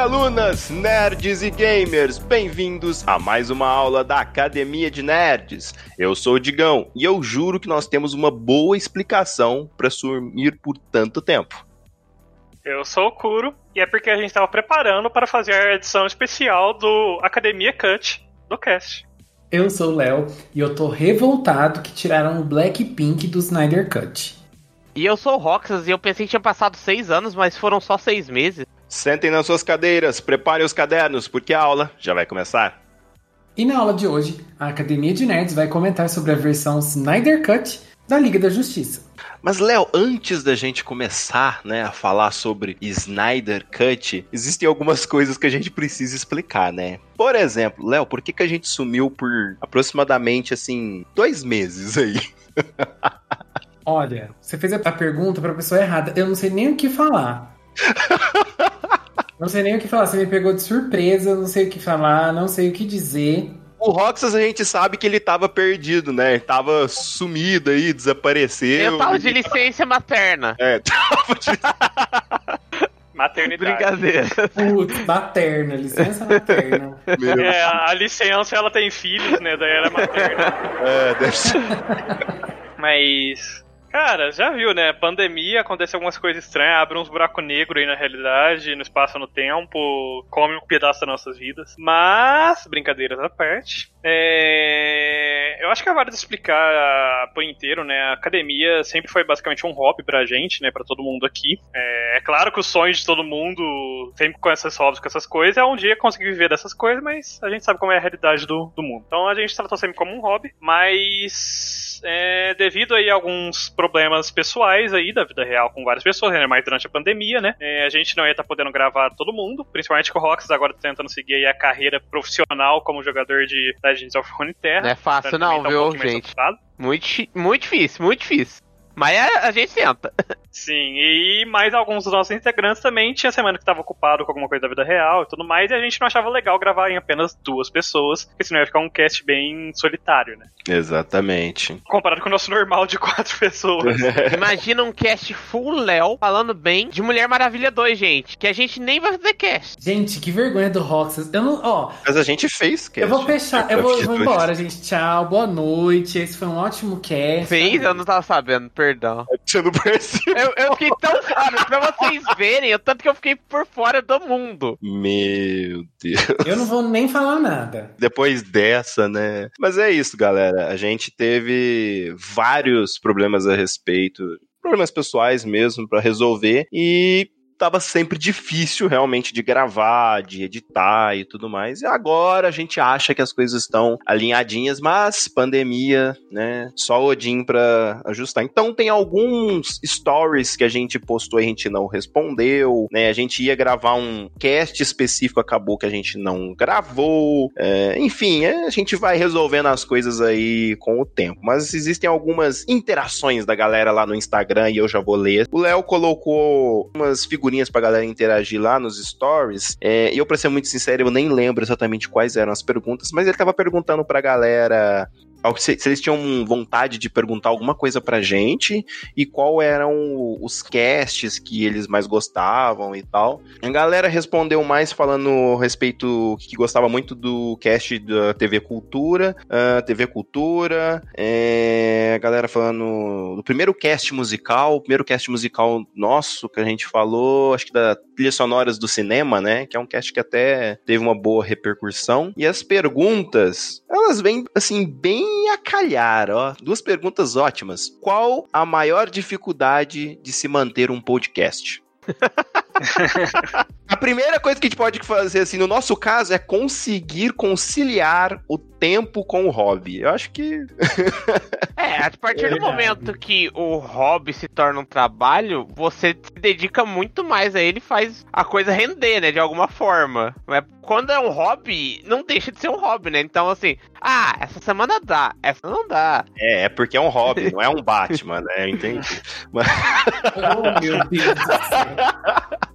Alunas, nerds e gamers, bem-vindos a mais uma aula da Academia de Nerds. Eu sou o Digão e eu juro que nós temos uma boa explicação para sumir por tanto tempo. Eu sou o Kuro e é porque a gente estava preparando para fazer a edição especial do Academia Cut do cast. Eu sou o Léo e eu tô revoltado que tiraram o Blackpink do Snyder Cut. E eu sou o Roxas e eu pensei que tinha passado seis anos, mas foram só seis meses. Sentem nas suas cadeiras, preparem os cadernos, porque a aula já vai começar. E na aula de hoje, a Academia de Nerds vai comentar sobre a versão Snyder Cut da Liga da Justiça. Mas, Léo, antes da gente começar né, a falar sobre Snyder Cut, existem algumas coisas que a gente precisa explicar, né? Por exemplo, Léo, por que, que a gente sumiu por aproximadamente, assim, dois meses aí? Olha, você fez a pergunta pra pessoa errada. Eu não sei nem o que falar. não sei nem o que falar. Você me pegou de surpresa, não sei o que falar, não sei o que dizer. O Roxas a gente sabe que ele tava perdido, né? Ele tava sumido aí, desapareceu. Eu tava de licença materna. É, tava de... Maternidade. Brincadeira. Putz, materna, licença materna. Meu... É, a licença ela tem filhos, né? Daí ela é materna. É, deve ser... Mas. Cara, já viu, né? Pandemia, acontece algumas coisas estranhas, abre uns buracos negros aí na realidade, no espaço no tempo, come um pedaço das nossas vidas. Mas, brincadeiras à parte, é... eu acho que é válido explicar por inteiro, né? A academia sempre foi basicamente um hobby pra gente, né? Pra todo mundo aqui. É, é claro que o sonho de todo mundo, sempre com esses hobbies, com essas coisas, é um dia conseguir viver dessas coisas, mas a gente sabe como é a realidade do, do mundo. Então a gente tratou sempre como um hobby, mas é, devido aí a alguns problemas pessoais aí da vida real com várias pessoas, né? Mais durante a pandemia, né? É, a gente não ia estar podendo gravar todo mundo, principalmente com o Rox agora tá tentando seguir aí a carreira profissional como jogador de Legends of Runeterra. Não é fácil não, Também tá viu, gente? Muito, muito difícil, muito difícil. Mas a, a gente tenta. Sim, e mais alguns dos nossos integrantes também tinha semana que tava ocupado com alguma coisa da vida real e tudo mais, e a gente não achava legal gravar em apenas duas pessoas, porque senão ia ficar um cast bem solitário, né? Exatamente. Comparado com o nosso normal de quatro pessoas. Imagina um cast full Léo falando bem de Mulher Maravilha 2, gente. Que a gente nem vai fazer cast. Gente, que vergonha do Roxas. Eu não. Ó, Mas a gente fez, cast. eu vou fechar. Eu vou, vou embora, gente. Tchau, boa noite. Esse foi um ótimo cast. Fez? Eu não tava sabendo, perdão. Você não percebeu? Eu, eu fiquei tão fora, pra vocês verem, o tanto que eu fiquei por fora do mundo. Meu Deus. Eu não vou nem falar nada. Depois dessa, né? Mas é isso, galera. A gente teve vários problemas a respeito, problemas pessoais mesmo pra resolver e tava sempre difícil realmente de gravar, de editar e tudo mais. E agora a gente acha que as coisas estão alinhadinhas, mas pandemia, né? Só Odin pra ajustar. Então tem alguns stories que a gente postou e a gente não respondeu, né? A gente ia gravar um cast específico, acabou que a gente não gravou. É, enfim, é, a gente vai resolvendo as coisas aí com o tempo. Mas existem algumas interações da galera lá no Instagram e eu já vou ler. O Léo colocou umas figurinhas pra galera interagir lá nos stories. É, e eu, pra ser muito sincero, eu nem lembro exatamente quais eram as perguntas, mas ele tava perguntando pra galera se, se eles tinham vontade de perguntar alguma coisa pra gente e qual eram os casts que eles mais gostavam e tal. A galera respondeu mais falando respeito que gostava muito do cast da TV Cultura, ah, TV Cultura, é, a galera falando do primeiro cast musical, o primeiro cast musical nosso que a gente falou, acho que da trilhas sonoras do cinema, né? Que é um cast que até teve uma boa repercussão. E as perguntas, elas vêm assim bem a calhar, ó. Duas perguntas ótimas. Qual a maior dificuldade de se manter um podcast? A primeira coisa que a gente pode fazer, assim, no nosso caso, é conseguir conciliar o tempo com o hobby. Eu acho que. É, a partir do Verdade. momento que o hobby se torna um trabalho, você se dedica muito mais a ele e faz a coisa render, né? De alguma forma. Mas quando é um hobby, não deixa de ser um hobby, né? Então, assim, ah, essa semana dá, essa não dá. É, é porque é um hobby, não é um Batman, né? Eu entendi. Oh, meu Deus do céu.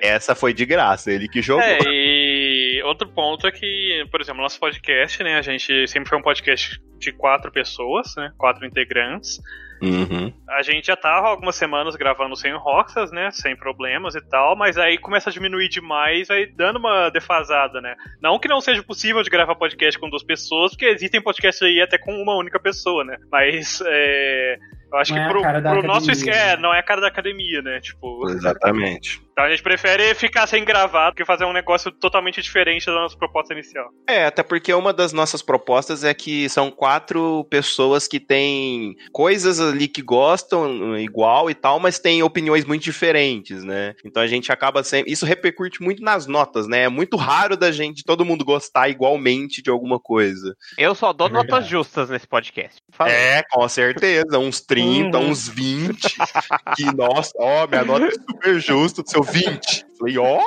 É, Essa foi de graça, ele que jogou. É, e outro ponto ponto é que, por exemplo, nosso podcast, né? A gente sempre foi um podcast de quatro pessoas, né? Quatro integrantes. Uhum. A gente já tava algumas semanas gravando sem Roxas, né? Sem problemas e tal, mas aí começa a diminuir demais, aí dando uma defasada, né? Não que não seja possível de gravar podcast com duas pessoas, porque existem podcasts aí até com uma única pessoa, né? Mas é. Eu acho Não é que a pro, pro nosso. academia. É, não é a cara da academia, né? Tipo. Exatamente. Então a gente prefere ficar sem gravar do que fazer um negócio totalmente diferente da nossa proposta inicial. É, até porque uma das nossas propostas é que são quatro pessoas que têm coisas ali que gostam igual e tal, mas têm opiniões muito diferentes, né? Então a gente acaba sempre. Isso repercute muito nas notas, né? É muito raro da gente, todo mundo gostar igualmente de alguma coisa. Eu só dou É verdade. notas justas nesse podcast. Falei. É, com certeza. Uns 30, Uhum. uns 20. que, nossa, ó, minha nota é super justa do seu 20. Falei, ó.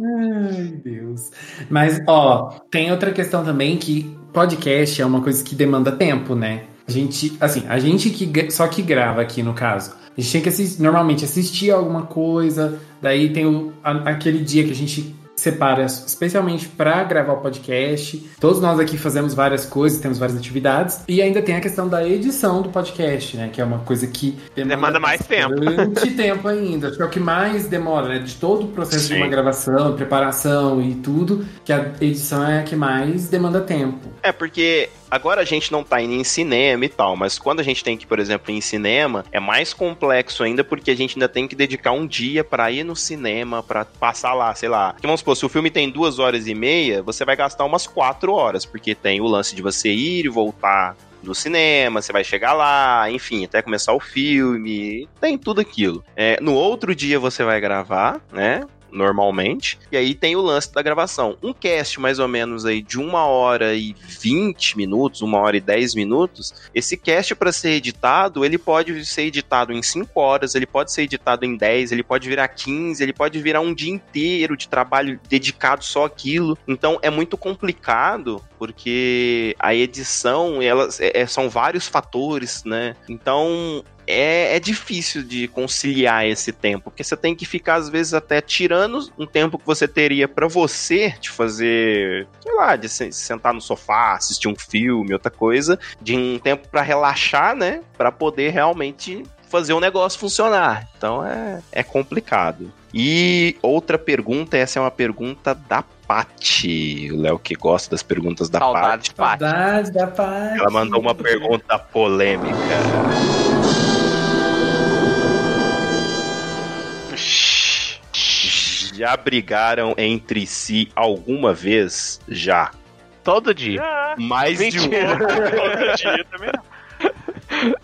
Ai, Deus. Mas, ó, tem outra questão também que podcast é uma coisa que demanda tempo, né? A gente, assim, a gente que só que grava aqui no caso. A gente tem que assistir, normalmente assistir alguma coisa, daí tem o, a- aquele dia que a gente separa especialmente para gravar o podcast. Todos nós aqui fazemos várias coisas, temos várias atividades e ainda tem a questão da edição do podcast, né, que é uma coisa que Demanda mais tempo. tempo ainda. Acho que é o que mais demora, né? De todo o processo Sim. de uma gravação, preparação e tudo, que a edição é a que mais demanda tempo. É, porque agora a gente não tá indo em cinema e tal, mas quando a gente tem que, por exemplo, ir em cinema, é mais complexo ainda porque a gente ainda tem que dedicar um dia pra ir no cinema, pra passar lá, sei lá. Que vamos supor, se o filme tem duas horas e meia, você vai gastar umas quatro horas, porque tem o lance de você ir e voltar do cinema, você vai chegar lá, enfim, até começar o filme, tem tudo aquilo. É, no outro dia você vai gravar, né? Normalmente, e aí tem o lance da gravação. Um cast mais ou menos aí de uma hora e 20 minutos, uma hora e 10 minutos. Esse cast, para ser editado, ele pode ser editado em 5 horas, ele pode ser editado em 10, ele pode virar 15, ele pode virar um dia inteiro de trabalho dedicado só àquilo. Então é muito complicado, porque a edição, elas é- são vários fatores, né? Então é, é difícil de conciliar esse tempo, porque você tem que ficar, às vezes, até tirando um tempo que você teria pra você de fazer, sei lá, de se- sentar no sofá, assistir um filme, outra coisa, de um tempo pra relaxar, né? Pra poder realmente fazer o negócio funcionar. Então é, é complicado. E outra pergunta, essa é uma pergunta da Paty. O Léo que gosta das perguntas da Saudades, Paty. Paty. Saudade da parte. Ela mandou uma pergunta polêmica. Já brigaram entre si alguma vez? Já. Todo dia. Já, Mais de um. Mentira. todo dia também não.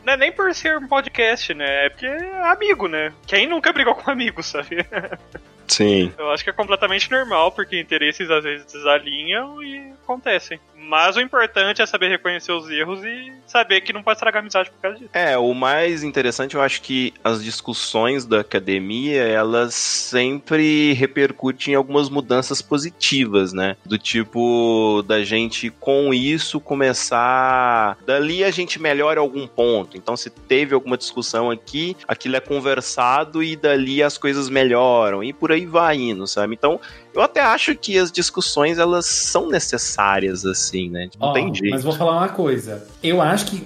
Não é nem por ser um podcast, né? É porque é amigo, né? Quem nunca brigou com amigo, sabe? Sim. Eu acho que é completamente normal, porque interesses às vezes desalinham e acontecem. Mas o importante é saber reconhecer os erros e saber que não pode estragar a amizade por causa disso. É, o mais interessante, eu acho que as discussões da academia, elas sempre repercutem em algumas mudanças positivas, né? Do tipo, da gente com isso começar. Dali a gente melhora algum ponto. Então, se teve alguma discussão aqui, aquilo é conversado e dali as coisas melhoram. E por aí vai indo, sabe? Então, eu até acho que as discussões, elas são necessárias, assim, né? Não Ó, tem jeito. Mas vou falar uma coisa. Eu acho que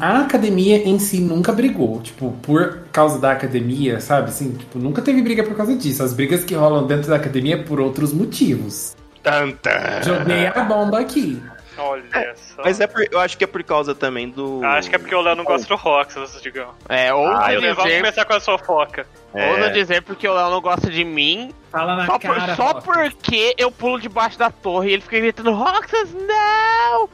a academia em si nunca brigou. Tipo, por causa da academia, sabe? Assim, tipo, nunca teve briga por causa disso. As brigas que rolam dentro da academia é por outros motivos. Tanta. Joguei a bomba aqui. Olha só. Mas é por- eu acho que é por causa também do. Acho que é porque o Léo não gosta do Roxas, digam. É, ou Ah, dizer, Vamos começar com a sua foca. É. ou não dizer porque o Léo não gosta de mim, Fala na só, por- cara. só Rock. porque eu pulo debaixo da torre e ele fica gritando, Roxas, não!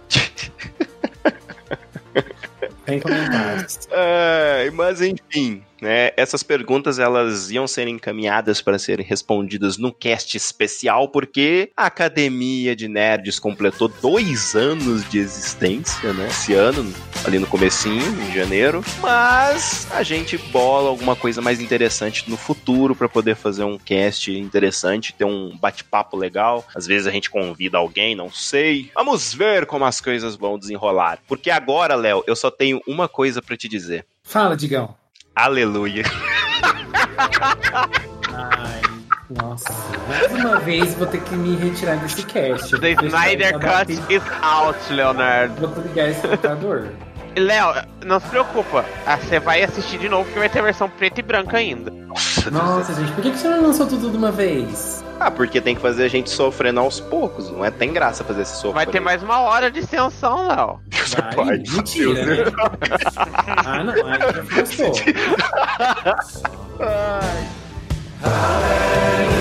Tem comentários. É, mas enfim, né? Essas perguntas elas iam ser encaminhadas para serem respondidas num cast especial, porque a Academia de Nerds completou dois anos de existência, né? Esse ano, ali no comecinho, em janeiro. Mas a gente bola alguma coisa mais interessante no futuro para poder fazer um cast interessante, ter um bate-papo legal. Às vezes a gente convida alguém, não sei. Vamos ver como as coisas vão desenrolar. Porque agora, Léo, eu só tenho uma coisa para te dizer. Fala, Digão. Aleluia. Ai, Nossa, mais uma vez vou ter que me retirar desse cast. The Snyder Cut is out, Leonardo. Vou ligar esse computador. Léo, não se preocupa. Ah, Você vai assistir de novo que vai ter versão preta e branca ainda. Nossa, gente, por que que você não lançou tudo de uma vez? Ah, porque tem que fazer a gente sofrendo aos poucos. Não é tem graça fazer esse sofrimento. Vai ter mais uma hora de extensão, Léo. Deus Vai, pai. mentira, né? ah, não, aí já gostou. Depois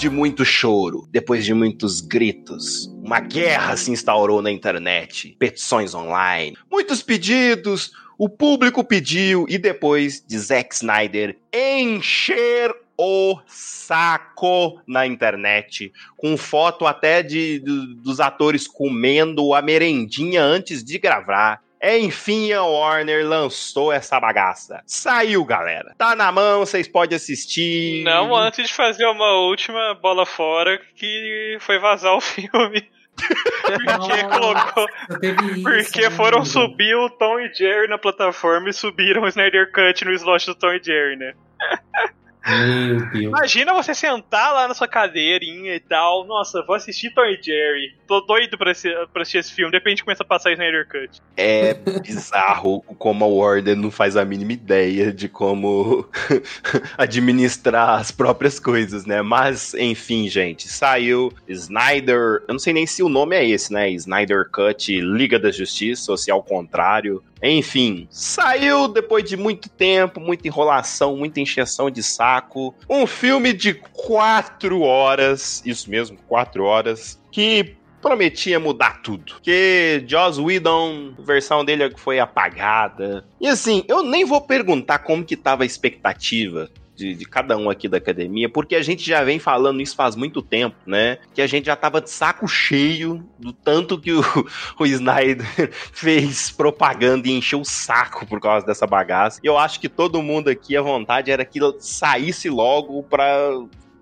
de muito choro, depois de muitos gritos, uma guerra se instaurou na internet, petições online, muitos pedidos, o público pediu e depois de Zack Snyder encher o saco na internet, com foto até de, do- dos atores comendo a merendinha antes de gravar. Enfim, a Warner lançou essa bagaça. Saiu, galera. Tá na mão, vocês podem assistir. Não antes de fazer uma última bola fora que foi vazar o filme. Porque colocou. Isso, Porque foram amigo. subir o Tom e Jerry na plataforma e subiram o Snyder Cut no slot do Tom e Jerry, né? Meu Deus. Imagina você sentar lá na sua cadeirinha e tal. Nossa, vou assistir Tom e Jerry. Tô doido pra, esse- pra assistir esse filme. De repente começa a passar Snyder Cut. É bizarro como a Warner não faz a mínima ideia de como administrar as próprias coisas, né? Mas, enfim, gente, saiu Snyder. Eu não sei nem se o nome é esse, né? Snyder Cut Liga da Justiça, ou se é ao contrário. Enfim, saiu depois de muito tempo, muita enrolação, muita encheção de saco. Um filme de quatro horas, isso mesmo, quatro horas, que prometia mudar tudo. Que Joss Whedon, a versão dele foi apagada. E assim, eu nem vou perguntar como que tava a expectativa de, de cada um aqui da academia, porque a gente já vem falando isso faz muito tempo, né? Que a gente já tava de saco cheio do tanto que o, o Snyder fez propaganda e encheu o saco por causa dessa bagaça. E eu acho que todo mundo aqui, a vontade era que saísse logo pra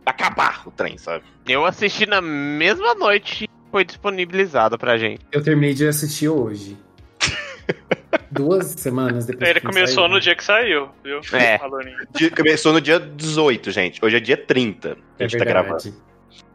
acabar o trem, sabe? Eu assisti na mesma noite foi disponibilizado pra gente. Eu terminei de assistir hoje. Duas semanas depois. Ele que começou saiu. no dia que saiu, viu? É. Falou nisso. Dia- Começou no dia 18, gente. Hoje é dia 30. A É gente tá gravando. verdade.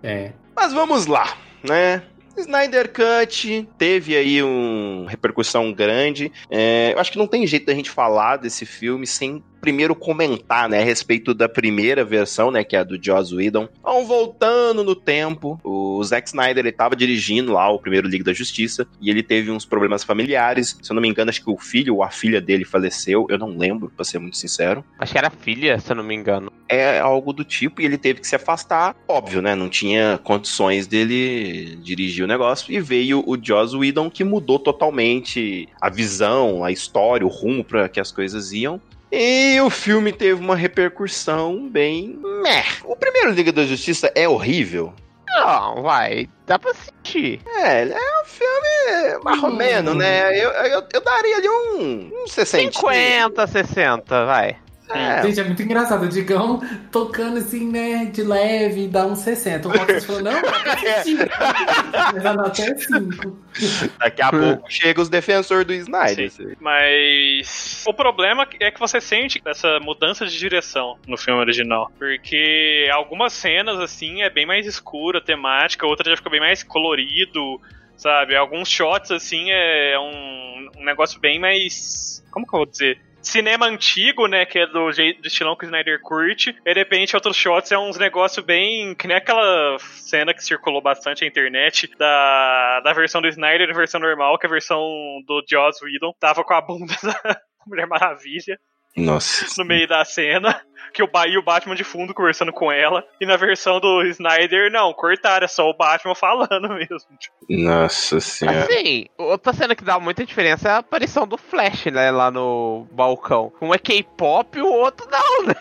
É. Mas vamos lá, né? Snyder Cut teve aí uma repercussão grande. É, eu acho que não tem jeito da gente falar desse filme sem primeiro comentar, né, a respeito da primeira versão, né, que é a do Joss Whedon. Então, voltando no tempo, o Zack Snyder, ele tava dirigindo lá o primeiro Liga da Justiça e ele teve uns problemas familiares. Se eu não me engano, acho que o filho ou a filha dele faleceu. Eu não lembro, pra ser muito sincero Acho que era filha, se eu não me engano. é algo do tipo e ele teve que se afastar. Óbvio, né? Não tinha condições dele dirigir o negócio. E veio o Joss Whedon que mudou totalmente a visão, a história, o rumo para que as coisas iam. E o filme teve uma repercussão bem. Meh. O primeiro Liga da Justiça é horrível. Não, vai. Dá pra assistir. É, ele é um filme marromeno, Hum. né? Eu, eu, eu daria ali um, um 60. 50, 60, vai. É, Gente, é muito engraçado. O Digão tocando assim, né, de leve, dá uns 60. O Roxas falou, não, assistir. Mas a nota é 5. daqui a pouco chega os defensores do Snyder. Mas o problema é que você sente essa mudança de direção no filme original. Porque algumas cenas, assim, é bem mais escura, temática, outras já fica bem mais colorido, sabe? Alguns shots, assim, é um, um negócio bem mais. Como que eu vou dizer? Cinema antigo, né? Que é do, do estilão que o Snyder curte. E de repente, outros shots é uns negócios bem. Que nem aquela cena que circulou bastante na internet da, da versão do Snyder e da versão normal, que é a versão do Joss Whedon tava com a bunda da Mulher Maravilha Nossa. no meio da cena. Que o, ba e o Batman de fundo conversando com ela. E na versão do Snyder, não, cortaram, é só o Batman falando mesmo. Tipo, Nossa senhora. Assim, outra cena que dá muita diferença é a aparição do Flash, né, lá no balcão. Um é K-pop e o outro não, né?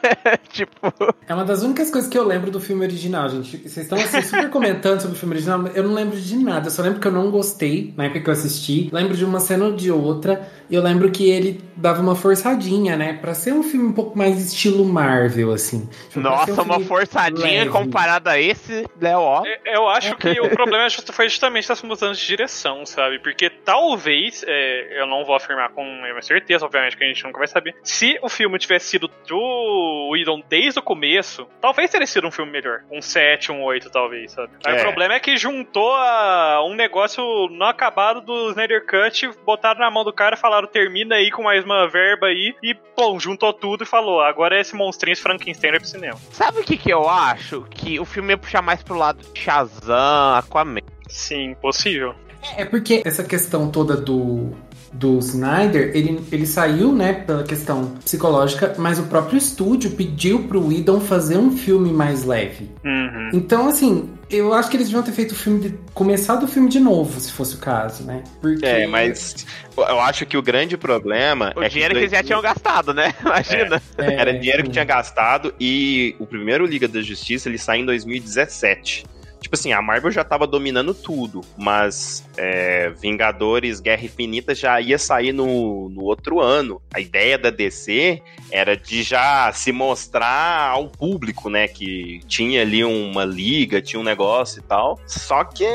tipo. É uma das únicas coisas que eu lembro do filme original, gente. Vocês estão assim, super comentando sobre o filme original, mas eu não lembro de nada. Eu só lembro que eu não gostei na época que eu assisti. Lembro de uma cena ou de outra. E eu lembro que ele dava uma forçadinha, né? Pra ser um filme um pouco mais estilo Marvel, assim. Tipo, Nossa, um uma forçadinha leve. comparada a esse, Léo, ó. É, Eu acho que o problema just- foi justamente essa mudança de direção, sabe? Porque talvez, é, eu não vou afirmar com certeza, obviamente, que a gente nunca vai saber. Se o filme tivesse sido do Whedon desde o começo, talvez teria sido um filme melhor. Um 7, um 8, talvez, sabe? Aí É. o problema é que juntou a- um negócio não acabado do Snyder Cut, botaram na mão do cara, falaram termina aí com mais uma verba aí, e pô, juntou tudo e falou: agora esse monstrinho, esse Frankenstein vai pro cinema. Sabe o que que eu acho? Que o filme ia puxar mais pro lado de Shazam, Aquaman. Sim, possível. É porque essa questão toda do, do Snyder, ele, ele saiu, né, pela questão psicológica, mas o próprio estúdio pediu pro Whedon fazer um filme mais leve. Uhum. Então, assim, eu acho que eles deviam ter feito o filme, de, começado o filme de novo, se fosse o caso, né? Porque... É, mas eu acho que o grande problema O é dinheiro que que eles já tinham gastado, né? Imagina. É, Era dinheiro que sim. tinha gastado e o primeiro Liga da Justiça ele sai em 2017. Tipo assim, a Marvel já tava dominando tudo, mas é, Vingadores Guerra Infinita já ia sair no, no outro ano. A ideia da DC era de já se mostrar ao público, né? Que tinha ali uma liga, tinha um negócio e tal. Só que,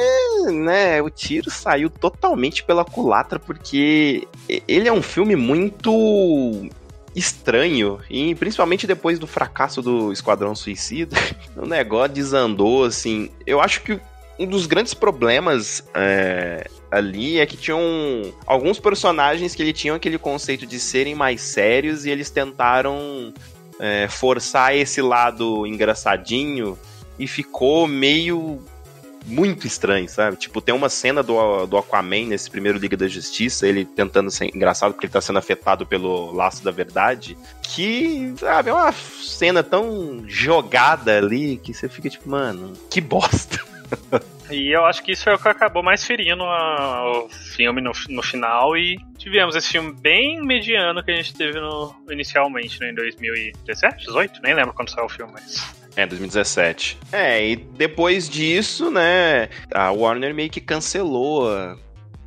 né, o tiro saiu totalmente pela culatra, porque ele é um filme muito estranho, e principalmente depois do fracasso do Esquadrão Suicida, o negócio desandou, assim. Eu acho que um dos grandes problemas é, ali é que tinham alguns personagens que ele tinham aquele conceito de serem mais sérios e eles tentaram é, forçar esse lado engraçadinho e ficou meio muito estranho, sabe? Tipo, tem uma cena do, do Aquaman nesse primeiro Liga da Justiça, ele tentando ser engraçado porque ele tá sendo afetado pelo laço da verdade, que, sabe, é uma cena tão jogada ali que você fica tipo, mano, que bosta. E eu acho que isso é o que acabou mais ferindo a- o filme no, no final e tivemos esse filme bem mediano que a gente teve no, inicialmente, né, em 2017, 18, nem lembro quando saiu o filme, mas... É, 2017. É, e depois disso, né, a Warner meio que cancelou a,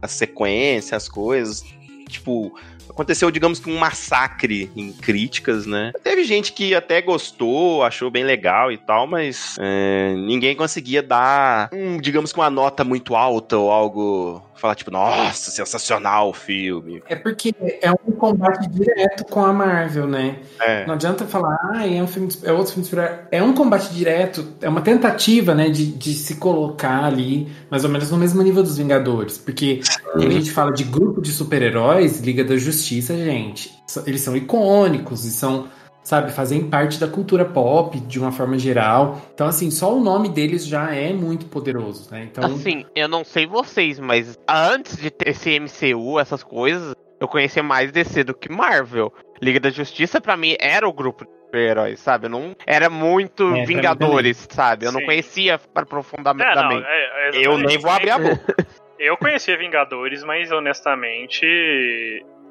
a sequência, as coisas. Tipo, aconteceu, digamos que um massacre em críticas, né? Teve gente que até gostou, achou bem legal e tal, mas é, ninguém conseguia dar, um, digamos que uma nota muito alta ou algo. Falar tipo, nossa, sensacional o filme. É porque é um combate direto com a Marvel, né? É. Não adianta falar, ah, é um filme, de- é outro filme de super É um combate direto, é uma tentativa, né, de, de se colocar ali, mais ou menos no mesmo nível dos Vingadores. Porque quando a gente fala de grupo de super-heróis, Liga da Justiça, gente, eles são icônicos e são, sabe, fazem parte da cultura pop de uma forma geral. Então, assim, só o nome deles já é muito poderoso, né? Então, Assim, eu não sei vocês, mas antes de ter esse MCU, essas coisas, eu conhecia mais DC do que Marvel. Liga da Justiça, pra mim, era o grupo de super-heróis, sabe? Eu não era muito É, Vingadores, sabe? Eu não Sim. conhecia É, não, profundamente. é, é Eu nem vou abrir a boca. Eu conhecia Vingadores, mas honestamente.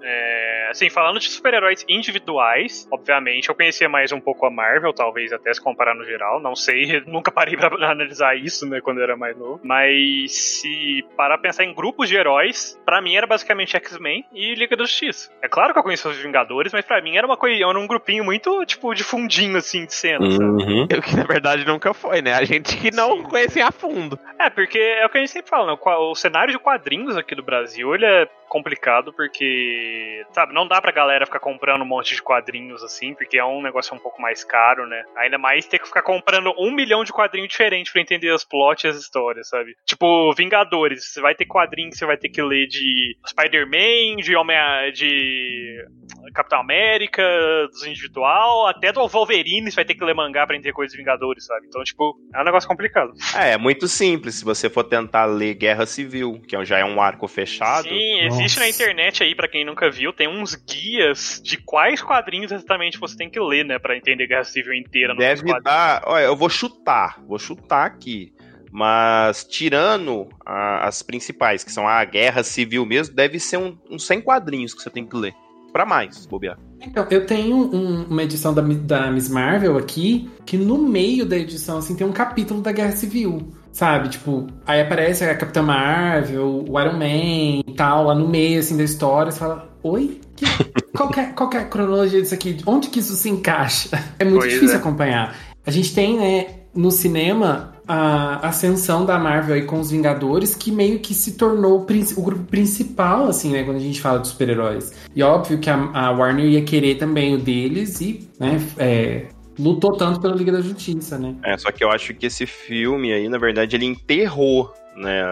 É, assim, falando de super-heróis individuais, obviamente, eu conhecia mais um pouco a Marvel, talvez até se comparar no geral, não sei, nunca parei pra analisar isso, né, quando eu era mais novo. Mas se parar pra pensar em grupos de heróis, pra mim era basicamente X-Men e Liga da Justiça. É claro que eu conheço os Vingadores, mas pra mim era uma coisa, era um grupinho muito, tipo, de fundinho, assim, de cena, sabe? Uhum. O que na verdade nunca foi, né? A gente que não Sim. conhecia a fundo. É, porque é o que a gente sempre fala, né? O cenário de quadrinhos aqui do Brasil, ele é complicado porque, sabe, não dá pra galera ficar comprando um monte de quadrinhos assim, porque é um negócio um pouco mais caro, né? Ainda mais ter que ficar comprando um milhão de quadrinhos diferentes pra entender as plots e as histórias, sabe? Tipo, Vingadores, você vai ter quadrinhos que você vai ter que ler de Spider-Man, de Homem de Capitão América, dos individual, até do Wolverine, você vai ter que ler mangá pra entender coisas de Vingadores, sabe? Então, tipo, é um negócio complicado. É, é muito simples. Se você for tentar ler Guerra Civil, que já é um arco fechado. Sim, existe na internet aí, pra quem nunca viu, tem uns guias de quais quadrinhos exatamente você tem que ler, né, Pra entender Guerra Civil inteira. Deve dar. Olha, eu vou chutar, vou chutar aqui. Mas tirando a- as principais, que são a Guerra Civil mesmo, deve ser um- uns 100 quadrinhos que você tem que ler. Pra mais, bobear. Então, eu tenho um- uma edição da, da Miss Marvel aqui, que no meio da edição, assim, tem um capítulo da Guerra Civil. Sabe? Tipo, aí aparece a Capitã Marvel, o Iron Man e tal, lá no meio, assim, da história. Você fala, oi? Que, qual, que é, qual que é a cronologia disso aqui? Onde que isso se encaixa? É muito Pois difícil é. acompanhar. A gente tem, né, no cinema, a ascensão da Marvel aí com os Vingadores, que meio que se tornou o, o grupo principal, assim, né, quando a gente fala de super-heróis. E óbvio que a, a Warner ia querer também o deles e, né, é, lutou tanto pela Liga da Justiça, né? É, só que eu acho que esse filme aí, na verdade, ele enterrou né,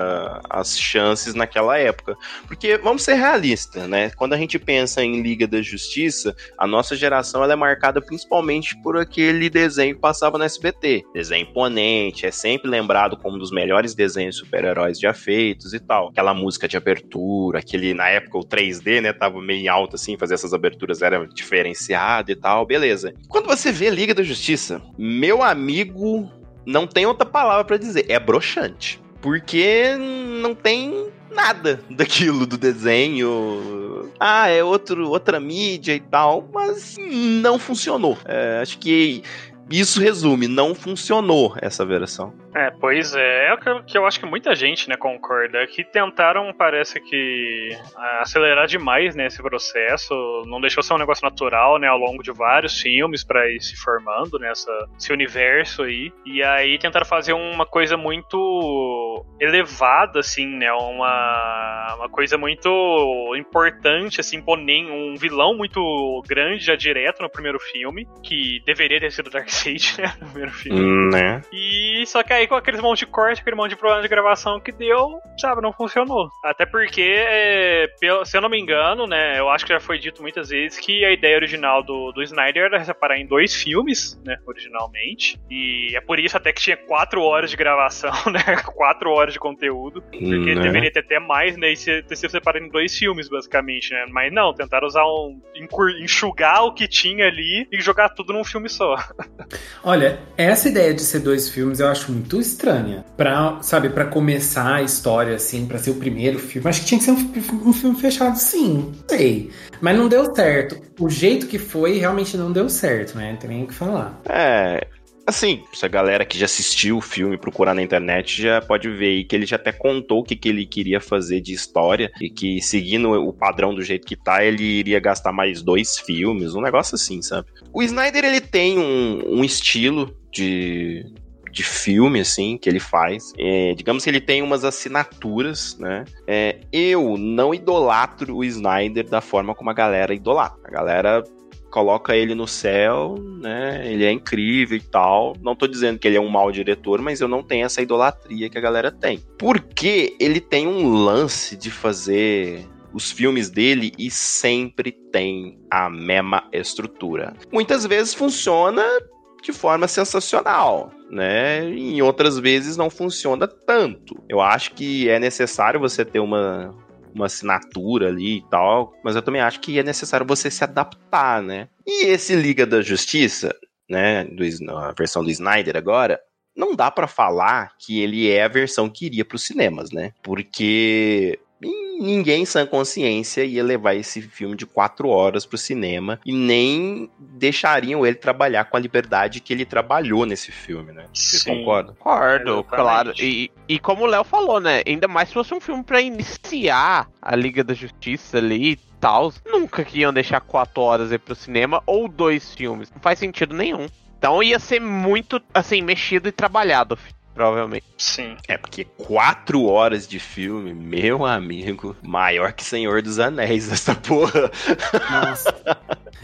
as chances naquela época. Porque, vamos ser realistas, né? Quando a gente pensa em Liga da Justiça, a nossa geração ela é marcada principalmente por aquele desenho que passava no SBT. Desenho imponente, é sempre lembrado como um dos melhores desenhos de super-heróis já feitos e tal. Aquela música de abertura, aquele, na época, o 3D, né, tava meio em alta, assim, fazer essas aberturas era diferenciado e tal, beleza. Quando você vê Liga da Justiça, meu amigo não tem outra palavra pra dizer, é broxante. Porque não tem nada daquilo do desenho. Ah, é outro, outra mídia e tal, mas não funcionou. É, acho que isso resume, não funcionou essa versão. É, pois é, é o que- eu acho que muita gente, né, concorda, que tentaram, parece que, ah, acelerar demais, né, esse processo, não deixou ser um negócio natural, né, ao longo de vários filmes pra ir se formando nessa esse universo aí, e aí tentaram fazer uma coisa muito elevada, assim, né, uma, uma coisa muito importante, assim, imponente, um vilão muito grande já direto no primeiro filme, que deveria ter sido Darkseid, né, no primeiro filme. Né? E só que aí com aqueles monte de corte, aquele monte de problema de gravação que deu, sabe, não funcionou. Até porque, é, se eu não me engano, né, eu acho que já foi dito muitas vezes que a ideia original do, do Snyder era separar em dois filmes, né, originalmente. E é por isso até que tinha quatro horas de gravação, né, quatro horas de conteúdo. Porque Né? deveria ter até mais, né, e ser- ter sido separado em dois filmes, basicamente, né. Mas não, tentaram usar um... enxugar o que tinha ali e jogar tudo num filme só. Olha, essa ideia de ser dois filmes eu acho muito estranha. Pra, sabe, pra começar a história, assim, pra ser o primeiro filme. Acho que tinha que ser um, um filme fechado, sim. Sei. Mas não deu certo. O jeito que foi realmente não deu certo, né? Tem nem o que falar. É. Assim, se a galera que já assistiu o filme procurar na internet já pode ver aí que ele já até contou o que, que ele queria fazer de história e que seguindo o padrão do jeito que tá, ele iria gastar mais dois filmes, um negócio assim, sabe? O Snyder ele tem um, um estilo de, de filme, assim, que ele faz. É, digamos que ele tem umas assinaturas, né? É, eu não idolatro o Snyder da forma como a galera idolatra. A galera coloca ele no céu, né? Ele é incrível e tal. Não tô dizendo que ele é um mau diretor, mas eu não tenho essa idolatria que a galera tem. Porque ele tem um lance de fazer os filmes dele e sempre tem a mesma estrutura. Muitas vezes funciona de forma sensacional, né? Em outras vezes não funciona tanto. Eu acho que é necessário você ter uma uma assinatura ali e tal, mas eu também acho que é necessário você se adaptar, né? E esse Liga da Justiça, né, do, a versão do Snyder agora, não dá pra falar que ele é a versão que iria pros cinemas, né? Porque ninguém sã consciência ia levar esse filme de quatro horas pro cinema e nem deixariam ele trabalhar com a liberdade que ele trabalhou nesse filme, né? Vocês Sim. concordam? Concordo, Exatamente. claro. E, e como o Léo falou, né? Ainda mais se fosse um filme pra iniciar a Liga da Justiça ali e tal. Nunca que iam deixar quatro horas aí pro cinema ou dois filmes. Não faz sentido nenhum. Então ia ser muito, assim, mexido e trabalhado, provavelmente. Sim. É porque quatro horas de filme, meu amigo, maior que Senhor dos Anéis, essa porra. Nossa.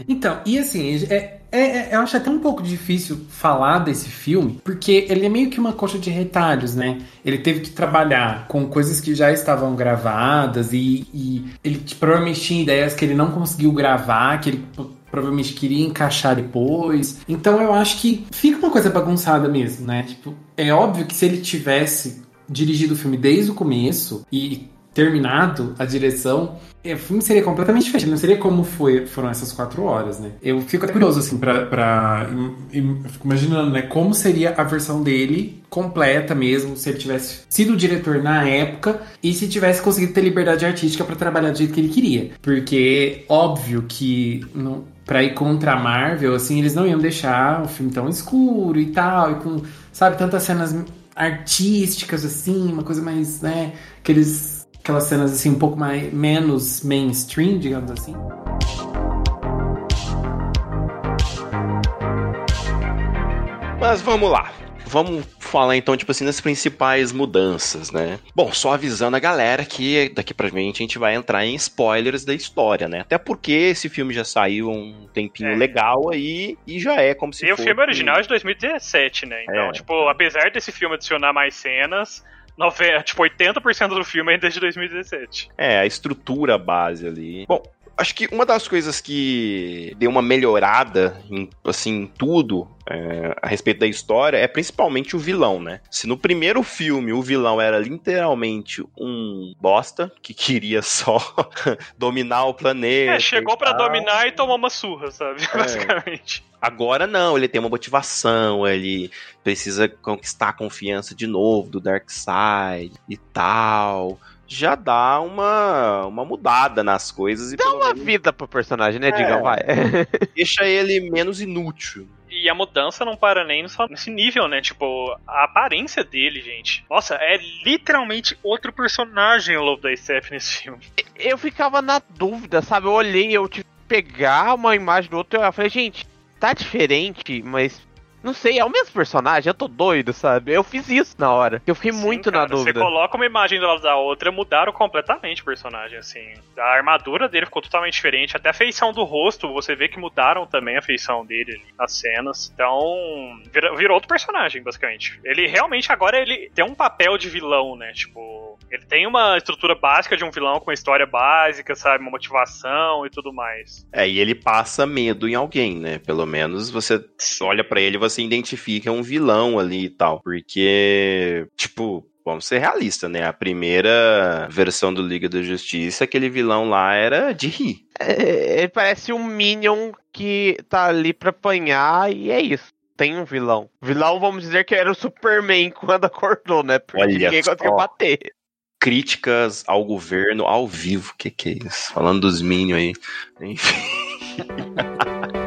Então, e assim, é, é- é- eu acho até um pouco difícil falar desse filme, porque ele é meio que uma coxa de retalhos, né? Ele teve que trabalhar com coisas que já estavam gravadas e, e ele t- provavelmente tinha ideias que ele não conseguiu gravar, que ele provavelmente queria encaixar depois. Então eu acho que fica uma coisa bagunçada mesmo, né? Tipo, é óbvio que se ele tivesse dirigido o filme desde o começo e terminado a direção, é, o filme seria completamente diferente. Não seria como foi, foram essas quatro horas, né? Eu fico curioso, assim, pra. pra fico imaginando, né? Como seria a versão dele completa mesmo, se ele tivesse sido diretor na época e se tivesse conseguido ter liberdade artística pra trabalhar do jeito que ele queria. Porque, óbvio que. Não, pra ir contra a Marvel, assim, eles não iam deixar o filme tão escuro e tal, e com, sabe, tantas cenas artísticas, assim, uma coisa mais, né, aqueles, aquelas cenas, assim, um pouco mais, menos mainstream, digamos assim. Mas vamos lá. Vamos falar então, tipo assim, das principais mudanças, né? Bom, só avisando a galera que daqui pra frente a gente vai entrar em spoilers da história, né? Até porque esse filme já saiu um tempinho É. legal aí e já é como se E o fosse- filme original é de 2017, né? Então, É. tipo, apesar desse filme adicionar mais cenas, nove- tipo, 80% do filme ainda é de 2017. É, a estrutura base ali. Bom, acho que uma das coisas que deu uma melhorada em, assim, em tudo é, a respeito da história é principalmente o vilão, né? Se no primeiro filme o vilão era literalmente um bosta que queria só dominar o planeta. É, chegou pra tal. dominar e tomou uma surra, sabe? É. Basicamente. Agora não, ele tem uma motivação, ele precisa conquistar a confiança de novo do Darkseid e tal. Já dá uma, uma mudada nas coisas e Dá uma menos vida pro personagem, né, É. Digão? Vai. deixa ele menos inútil. E a mudança não para nem só nesse nível, né? Tipo, a aparência dele, gente. Nossa, é literalmente outro personagem o Lobo da Steph nesse filme. eu ficava na dúvida, sabe? Eu olhei, eu tive que pegar uma imagem do outro e eu falei, gente, tá diferente, mas não sei, é o mesmo personagem, eu tô doido, sabe? Eu fiz isso na hora. Eu fiquei Sim, muito cara, na dúvida. Você coloca uma imagem do lado da outra, mudaram completamente o personagem, assim. A armadura dele ficou totalmente diferente, até a feição do rosto, você vê que mudaram também a feição dele ali nas cenas. Então, virou outro personagem, basicamente. Ele realmente agora ele tem um papel de vilão, né? Tipo, ele tem uma estrutura básica de um vilão com uma história básica, sabe? Uma motivação e tudo mais. É, e ele passa medo em alguém, né? Pelo menos você olha pra ele e você identifica um vilão ali e tal. Porque, tipo, vamos ser realistas, né? A primeira versão do Liga da Justiça, aquele vilão lá era de rir. É, ele parece um Minion que tá ali pra apanhar e é isso. Tem um vilão. Vilão, vamos dizer que era o Superman quando acordou, né? Porque Olha ninguém só. conseguiu bater. Críticas ao governo ao vivo. Que que é isso? Falando dos Minions aí. Enfim.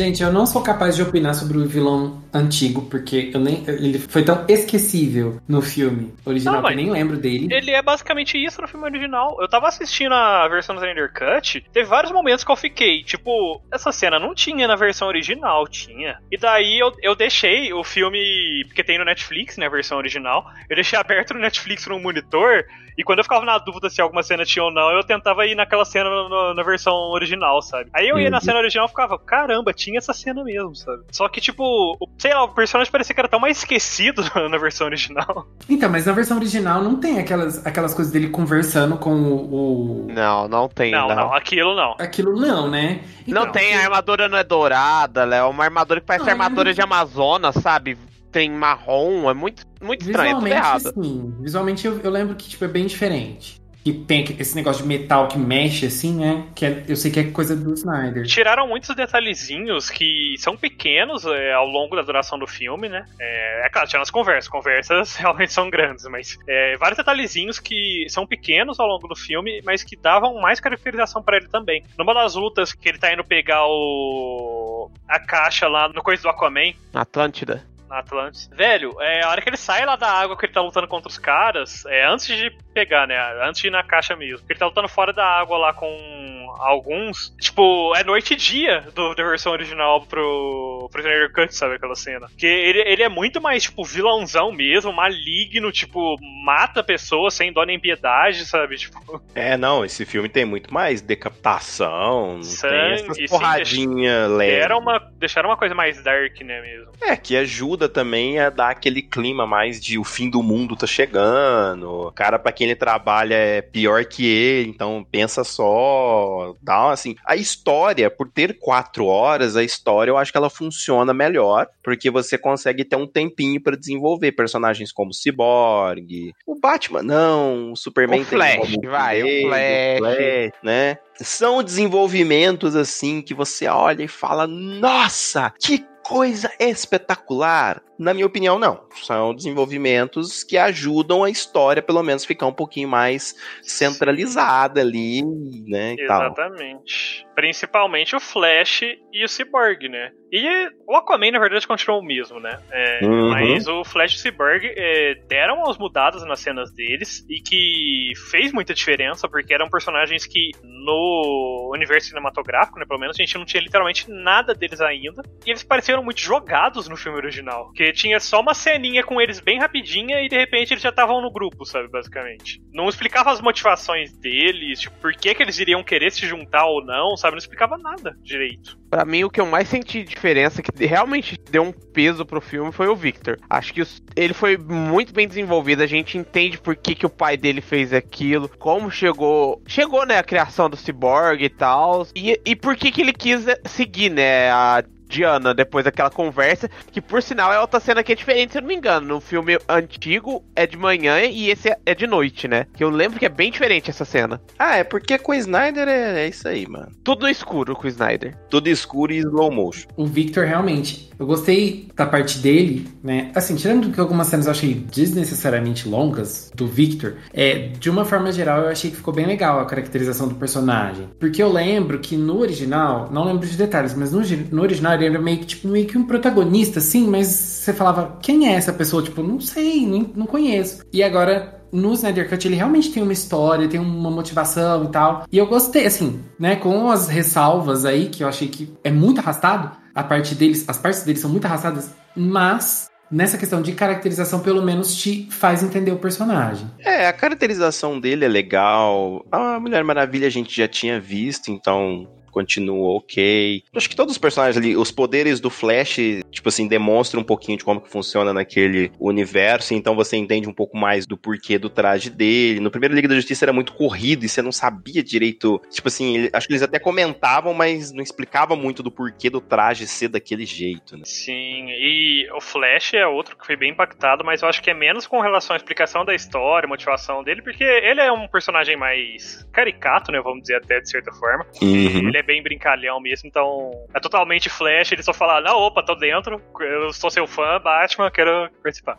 Gente, eu não sou capaz de opinar sobre o vilão antigo, porque eu nem, ele foi tão esquecível no filme original Não, que eu nem lembro dele. Ele é basicamente isso no filme original. Eu tava assistindo a versão do Snyder Cut, teve vários momentos que eu fiquei, tipo, essa cena não tinha na versão original, tinha. E daí eu, eu deixei o filme, porque tem no Netflix, né, a versão original, eu deixei aberto no Netflix no monitor, e quando eu ficava na dúvida se alguma cena tinha ou não, eu tentava ir naquela cena no- na versão original, sabe? Aí eu ia na Uhum. cena original e ficava, caramba, tinha essa cena mesmo, sabe? Só que, tipo, o- sei lá, o personagem parecia que era tão mais esquecido na versão original. Então, mas na versão original não tem aquelas, aquelas coisas dele conversando com o. o- Não, não tem. Não, não. não, aquilo não. Aquilo não, né? Não Então, tem, a armadura não é dourada, ela é uma armadura que parece Não, armadura é- de Amazonas, sabe? Tem marrom, é muito, muito estranho, é tudo Visualmente, errado. sim. Visualmente eu, eu lembro que tipo, é bem diferente. Que tem esse negócio de metal que mexe assim, né? Que é- eu sei que é coisa do Snyder. Tiraram muitos detalhezinhos que são pequenos é, ao longo da duração do filme, né? É, é claro, tinha nas conversas. Conversas realmente são grandes, mas é, vários detalhezinhos que são pequenos ao longo do filme, mas que davam mais caracterização pra ele também. Numa das lutas que ele tá indo pegar o a caixa lá no coisa do Aquaman, Atlântida. Na Atlantis. Velho, é, a hora que ele sai lá da água que ele tá lutando contra os caras, é antes de pegar, né? Antes de ir na caixa mesmo. Ele tá lutando fora da água lá com alguns. Tipo, é noite e dia do, da versão original pro, pro Snyder Cut, sabe aquela cena? Porque ele, ele é muito mais, tipo, vilãozão mesmo, maligno, tipo, mata pessoas sem dó nem piedade, sabe? Tipo, É, não, esse filme tem muito mais decapitação, Sangue, tem essas sim, porradinha leve. era uma, deixaram uma coisa mais dark, né, mesmo. É, que ajuda também a dar aquele clima mais de o fim do mundo tá chegando. O cara, pra quem ele trabalha, é pior que ele, então pensa só. Uma, assim. A história, por ter quatro horas, a história eu acho que ela funciona melhor, porque você consegue ter um tempinho pra desenvolver personagens como o Cyborg, o Batman não, o Superman O Flash, como vai, o dele, Flash. Flash, né? São desenvolvimentos assim que você olha e fala: Nossa, que coisa espetacular! Na minha opinião, não. São desenvolvimentos que ajudam a história, pelo menos, ficar um pouquinho mais centralizada ali, né? Exatamente. Tal. Principalmente o Flash e o Cyborg, né? E o Aquaman, na verdade, continuou o mesmo, né? É, uhum. Mas o Flash e o Cyborg é, deram umas mudadas nas cenas deles e que fez muita diferença, porque eram personagens que no universo cinematográfico, né, pelo menos, a gente não tinha literalmente nada deles ainda. E eles pareceram muito jogados no filme original. Tinha só uma ceninha com eles bem rapidinha e de repente eles já estavam no grupo, sabe, basicamente. Não explicava as motivações deles, tipo, por que, que eles iriam querer se juntar ou não, sabe? Não explicava nada direito. Para mim, o que eu mais senti diferença, que realmente deu um peso pro filme, foi o Victor. Acho que ele foi muito bem desenvolvido. A gente entende por que, que o pai dele fez aquilo, como chegou. Chegou, né, a criação do Cyborg e tal. E, e por que, que ele quis seguir, né, a Diana depois daquela conversa, que por sinal é outra cena que é diferente, se eu não me engano. No filme antigo é de manhã e esse é de noite, né? Que eu lembro que é bem diferente essa cena. Ah, é porque com o Snyder é, é isso aí, mano. Tudo escuro com o Snyder. Tudo escuro e slow motion. O Victor realmente. Eu gostei da parte dele, né? Assim, tirando que algumas cenas eu achei desnecessariamente longas do Victor, é, de uma forma geral eu achei que ficou bem legal a caracterização do personagem. Porque eu lembro que no original, não lembro de detalhes, mas no, no original ele era meio que, tipo, meio que um protagonista, assim, mas você falava, quem é essa pessoa? Tipo, não sei, não, não conheço. E agora, no Snyder Cut ele realmente tem uma história, tem uma motivação e tal. E eu gostei, assim, né? Com as ressalvas aí, que eu achei que é muito arrastado, a parte deles, as partes deles são muito arrastadas, mas nessa questão de caracterização, pelo menos te faz entender o personagem. É, a caracterização dele é legal. A Mulher Maravilha a gente já tinha visto, então continua ok. Acho que todos os personagens ali, os poderes do Flash, tipo assim, demonstram um pouquinho de como que funciona naquele universo, então você entende um pouco mais do porquê do traje dele. No primeiro Liga da Justiça era muito corrido e você não sabia direito, tipo assim, ele, acho que eles até comentavam, mas não explicava muito do porquê do traje ser daquele jeito, né? Sim, e o Flash é outro que foi bem impactado, mas eu acho que é menos com relação à explicação da história, motivação dele, porque ele é um personagem mais caricato, né, vamos dizer até de certa forma. Uhum. Ele é bem brincalhão mesmo, então é totalmente flash, ele só fala, não, opa, tô dentro, eu sou seu fã, Batman, quero participar.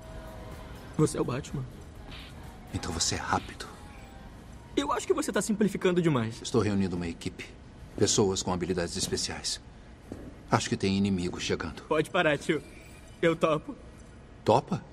Você é o Batman? Então você é rápido. Eu acho que você tá simplificando demais. Estou reunindo uma equipe. Pessoas com habilidades especiais. Acho que tem inimigos chegando. Pode parar, tio. Eu topo. Topa?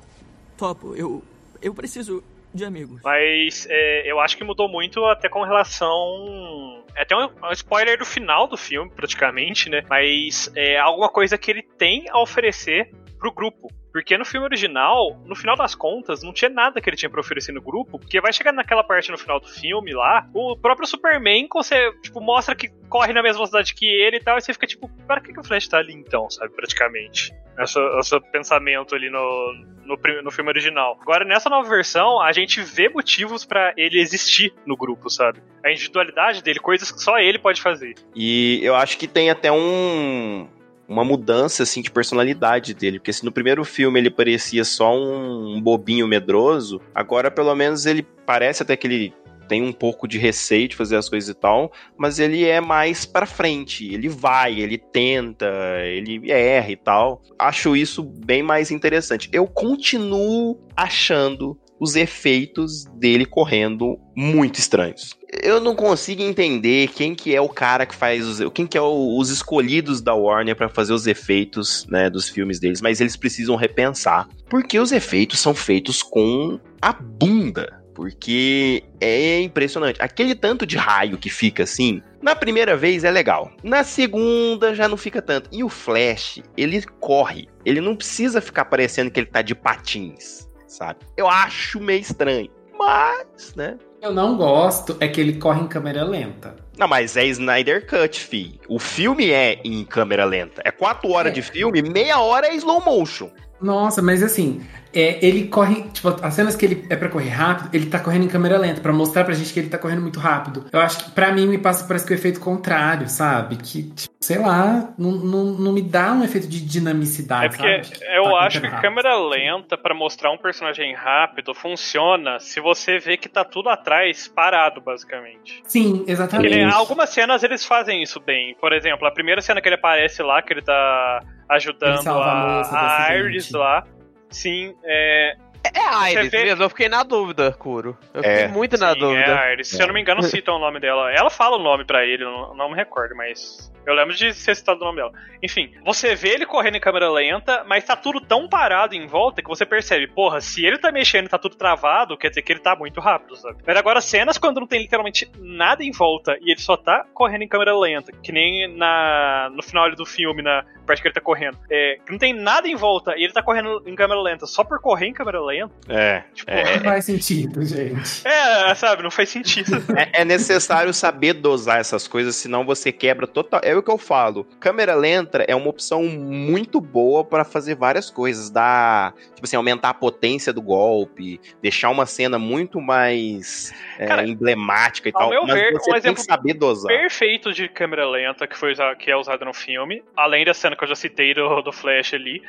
Topo. Eu. Eu preciso de amigos. Mas é, eu acho que mudou muito até com relação. É até um, um, spoiler do final do filme, praticamente, né? Mas é alguma coisa que ele tem a oferecer pro grupo. Porque no filme original, no final das contas, não tinha nada que ele tinha pra oferecer no grupo, porque vai chegar naquela parte no final do filme lá, o próprio Superman, você, tipo, mostra que corre na mesma velocidade que ele e tal, e você fica tipo, para que, que o Flash tá ali então, sabe, praticamente? Esse, esse pensamento ali no, no, no, filme original. Agora, nessa nova versão, a gente vê motivos para ele existir no grupo, sabe? A individualidade dele, coisas que só ele pode fazer. E eu acho que tem até um, uma mudança assim de personalidade dele, porque se no primeiro filme ele parecia só um bobinho medroso, agora pelo menos ele parece até que ele tem um pouco de receio de fazer as coisas e tal, mas ele é mais para frente, ele vai, ele tenta, ele erra e tal. Acho isso bem mais interessante. Eu continuo achando os efeitos dele correndo muito estranhos. Eu não consigo entender quem que é o cara que faz os, quem que é o, os escolhidos da Warner para fazer os efeitos, né, dos filmes deles, mas eles precisam repensar, porque os efeitos são feitos com a bunda, porque é impressionante. Aquele tanto de raio que fica assim, na primeira vez é legal. Na segunda já não fica tanto. E o Flash, ele corre. Ele não precisa ficar parecendo que ele tá de patins sabe? Eu acho meio estranho. Mas, né? Eu não gosto é que ele corre em câmera lenta. Não, mas é Snyder Cut, fi. O filme é em câmera lenta. É quatro horas é. de filme, meia hora é slow motion. Nossa, mas assim, é, ele corre, tipo, as cenas que ele é para correr rápido, ele tá correndo em câmera lenta, para mostrar pra gente que ele tá correndo muito rápido. Eu acho que para mim me passa parece que o efeito contrário, sabe? Que, tipo, sei lá, não, não, não me dá um efeito de dinamicidade. É porque sabe? eu tá acho que rápido. câmera lenta para mostrar um personagem rápido funciona se você vê que tá tudo atrás parado, basicamente. Sim, exatamente. Ele, algumas cenas eles fazem isso bem. Por exemplo, a primeira cena que ele aparece lá, que ele tá ajudando a, a, a Iris lá Sim, é. É a Iris Você vê- mesmo, eu fiquei na dúvida, Kuro. Eu fiquei É. muito na sim, dúvida. É a Iris. Se eu não me engano, citam o nome dela. Ela fala o nome pra ele, eu não, não me recordo, mas. Eu lembro de ser citado o nome dela. Enfim, você vê ele correndo em câmera lenta, mas tá tudo tão parado em volta que você percebe, porra, se ele tá mexendo e tá tudo travado, quer dizer que ele tá muito rápido, sabe? Mas agora, cenas quando não tem literalmente nada em volta e ele só tá correndo em câmera lenta, que nem na no final do filme, na parte que ele tá correndo. É, que não tem nada em volta e ele tá correndo em câmera lenta só por correr em câmera lenta. É. Tipo, Não faz sentido, gente. é, sabe, não faz sentido. É, é necessário saber dosar essas coisas, senão você quebra total. É o que eu falo. Câmera lenta é uma opção muito boa pra fazer várias coisas. Dar, tipo assim, aumentar a potência do golpe, deixar uma cena muito mais é, Cara, emblemática e ao tal. meu mas ver, você um tem exemplo que saber dosar. perfeito de câmera lenta que, foi que é usada no filme, além da cena que eu já citei do, do Flash ali,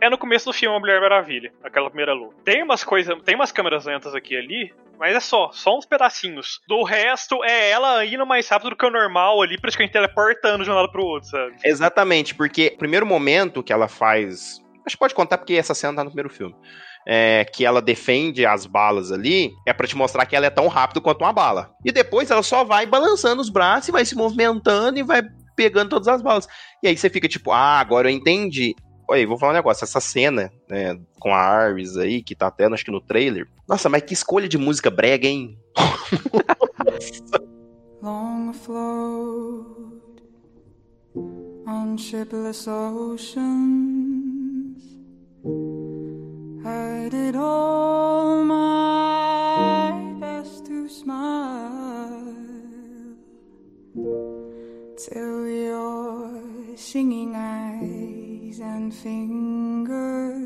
é no começo do filme A Mulher Maravilha, aquela primeira luta. Tem umas coisas, tem umas câmeras lentas aqui ali, mas é só, só uns pedacinhos. Do resto, é ela indo mais rápido do que o normal ali, praticamente teleportando de um lado pro outro, sabe? Exatamente, porque o primeiro momento que ela faz. Acho que pode contar porque essa cena tá no primeiro filme. É, que ela defende as balas ali, é pra te mostrar que ela é tão rápido quanto uma bala. E depois ela só vai balançando os braços e vai se movimentando e vai pegando todas as balas. E aí você fica tipo, ah, agora eu entendi. Olha, vou falar um negócio, essa cena, né, com a Arvis aí, que tá até, acho que no trailer. Nossa, mas que escolha de música brega, hein? long afloat on shipless oceans. I did all my best to smile till your singing eyes and fingers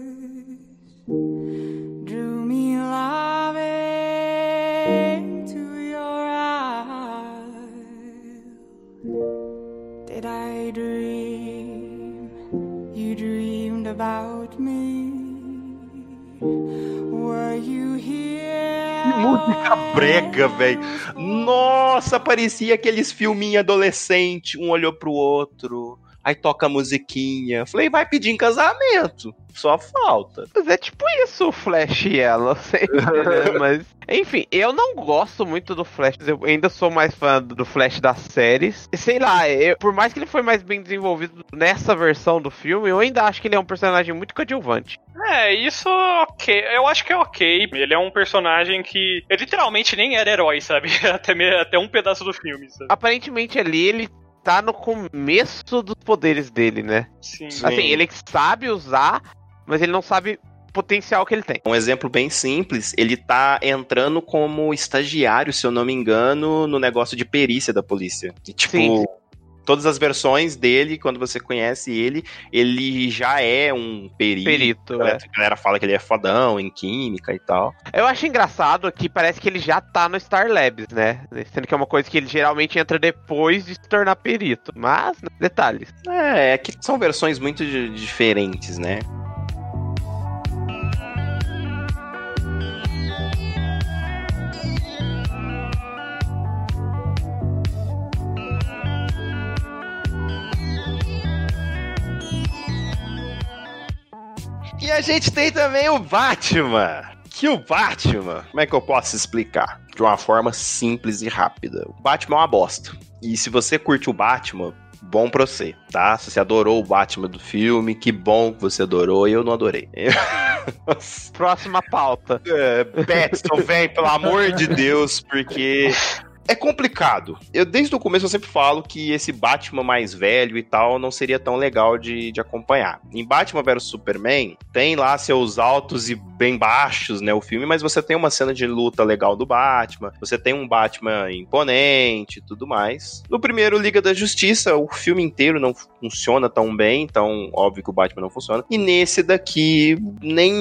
drew me loving to your eyes. Did I dream you dreamed about me? Música brega, velho. Nossa, parecia aqueles filminhos adolescente, um olhou pro outro. Aí toca a musiquinha. Falei, vai pedir em casamento. Só falta. Mas é tipo isso o Flash e ela, sempre, né? Mas, enfim, eu não gosto muito do Flash. Eu ainda sou mais fã do Flash das séries. E sei lá, eu- por mais que ele foi mais bem desenvolvido nessa versão do filme, eu ainda acho que ele é um personagem muito coadjuvante. É, isso ok. Eu acho que é ok. Ele é um personagem que. Ele literalmente nem era herói, sabe? Até, até um pedaço do filme, sabe? Aparentemente ali ele tá no começo dos poderes dele, né? Sim. Sim. Assim, ele sabe usar, mas ele não sabe o potencial que ele tem. Um exemplo bem simples, ele tá entrando como estagiário, se eu não me engano, no negócio de perícia da polícia. E, tipo, Sim. Todas as versões dele, quando você conhece ele, ele já é um perito. Perito, A é. galera fala que ele é fodão em química e tal. Eu acho engraçado que parece que ele já tá no Star Labs, né? Sendo que é uma coisa que ele geralmente entra depois de se tornar perito. Mas, né, detalhes. É, é que são versões muito di- diferentes, né? E a gente tem também o Batman. Que o Batman, como é que eu posso explicar? De uma forma simples e rápida. O Batman é uma bosta. E se você curte o Batman, bom pra você, tá? Se você adorou o Batman do filme, que bom que você adorou, eu não adorei. Próxima pauta. É, Batson, vem, pelo amor de Deus, porque é complicado. Eu, desde o começo, eu sempre falo que esse Batman mais velho e tal não seria tão legal de, de acompanhar. Em Batman vs Superman, tem lá seus altos e bem baixos, né, o filme, mas você tem uma cena de luta legal do Batman, você tem um Batman imponente e tudo mais. No primeiro Liga da Justiça, o filme inteiro não funciona tão bem, então óbvio que o Batman não funciona. E nesse daqui, nem...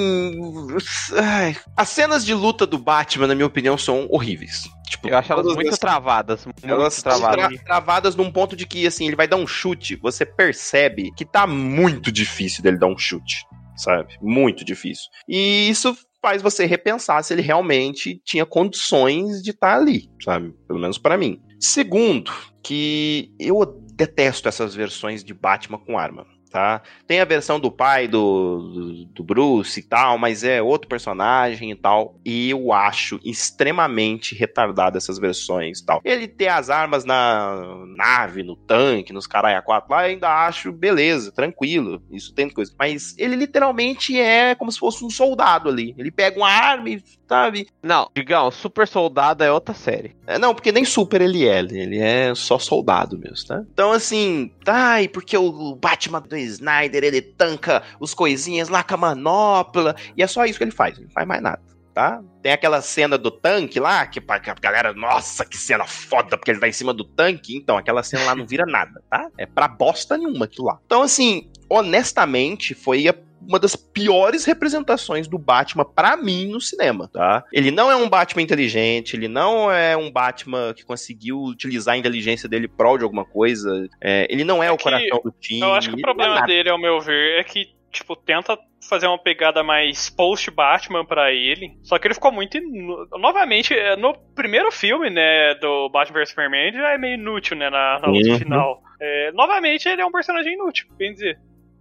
Ai. As cenas de luta do Batman, na minha opinião, são horríveis. Tipo, Eu acho elas muito as- travadas. Muito elas travadas. tra- travadas num ponto de que, assim, ele vai dar um chute, você percebe que tá muito difícil dele dar um chute, sabe? Muito difícil. E isso faz você repensar se ele realmente tinha condições de estar ali, sabe? Pelo menos pra mim. Segundo, que eu detesto essas versões de Batman com arma. Tá? Tem a versão do pai do, do, do Bruce e tal, mas é outro personagem e tal. E eu acho extremamente retardado essas versões e tal. Ele ter as armas na nave, no tanque, nos caralho 4 lá, eu ainda acho beleza, tranquilo. Isso tem coisa. Mas ele literalmente é como se fosse um soldado ali. Ele pega uma arma e, sabe? Não, Digão, Super Soldado é outra série. É, não, porque nem super ele é. Ele é só soldado mesmo, tá? Então, assim, tá, e porque o Batman do Snyder, ele tanca os coisinhas lá com a manopla, e é só isso que ele faz, ele não faz mais nada. Tá? Tem aquela cena do tanque lá, que a galera, nossa, que cena foda, porque ele tá em cima do tanque. Então, aquela cena lá não vira nada, tá? É pra bosta nenhuma aquilo lá. Então, assim, honestamente, foi a uma das piores representações do Batman pra mim no cinema, tá? Ele não é um Batman inteligente, ele não é um Batman que conseguiu utilizar a inteligência dele prol de alguma coisa, é, ele não é, É o que coração do time. Eu acho que o é problema nada. dele, ao meu ver, é que, tipo, tenta fazer uma pegada mais post-Batman pra ele. Só que ele ficou muito. inu- Novamente, é, no primeiro filme, né, do Batman vs Superman, ele já é meio inútil, né, na, na luta Uhum. final. É, novamente, ele é um personagem inútil, bem dizer.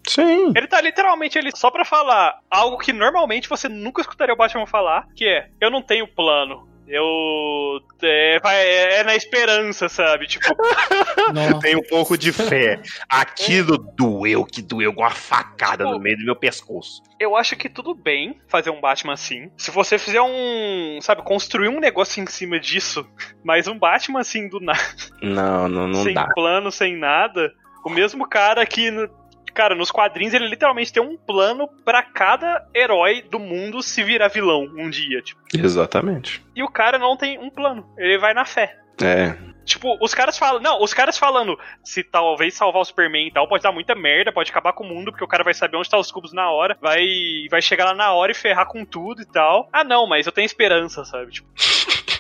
Sim. Ele tá literalmente ali só pra falar algo que normalmente você nunca escutaria o Batman falar, que é, eu não tenho plano. Eu. É, vai- é na esperança, sabe? Tipo, Nossa. Tem um pouco de fé. Aquilo doeu, que doeu com uma facada no meio do meu pescoço. eu acho que tudo bem fazer um Batman assim. Se você fizer um. Sabe, construir um negócio em cima disso, mas um Batman assim do nada, Não, não, não sem dá. plano, sem nada. O mesmo cara que. Cara, nos quadrinhos ele literalmente tem um plano pra cada herói do mundo se virar vilão um dia, tipo. Exatamente. E o cara não tem um plano. Ele vai na fé. É. Tipo, os caras falam. Não, os caras falando se talvez salvar o Superman e tal, pode dar muita merda, pode acabar com o mundo, porque o cara vai saber onde tá os cubos na hora, vai, vai chegar lá na hora e ferrar com tudo e tal. Ah, não, mas eu tenho esperança, sabe? Tipo,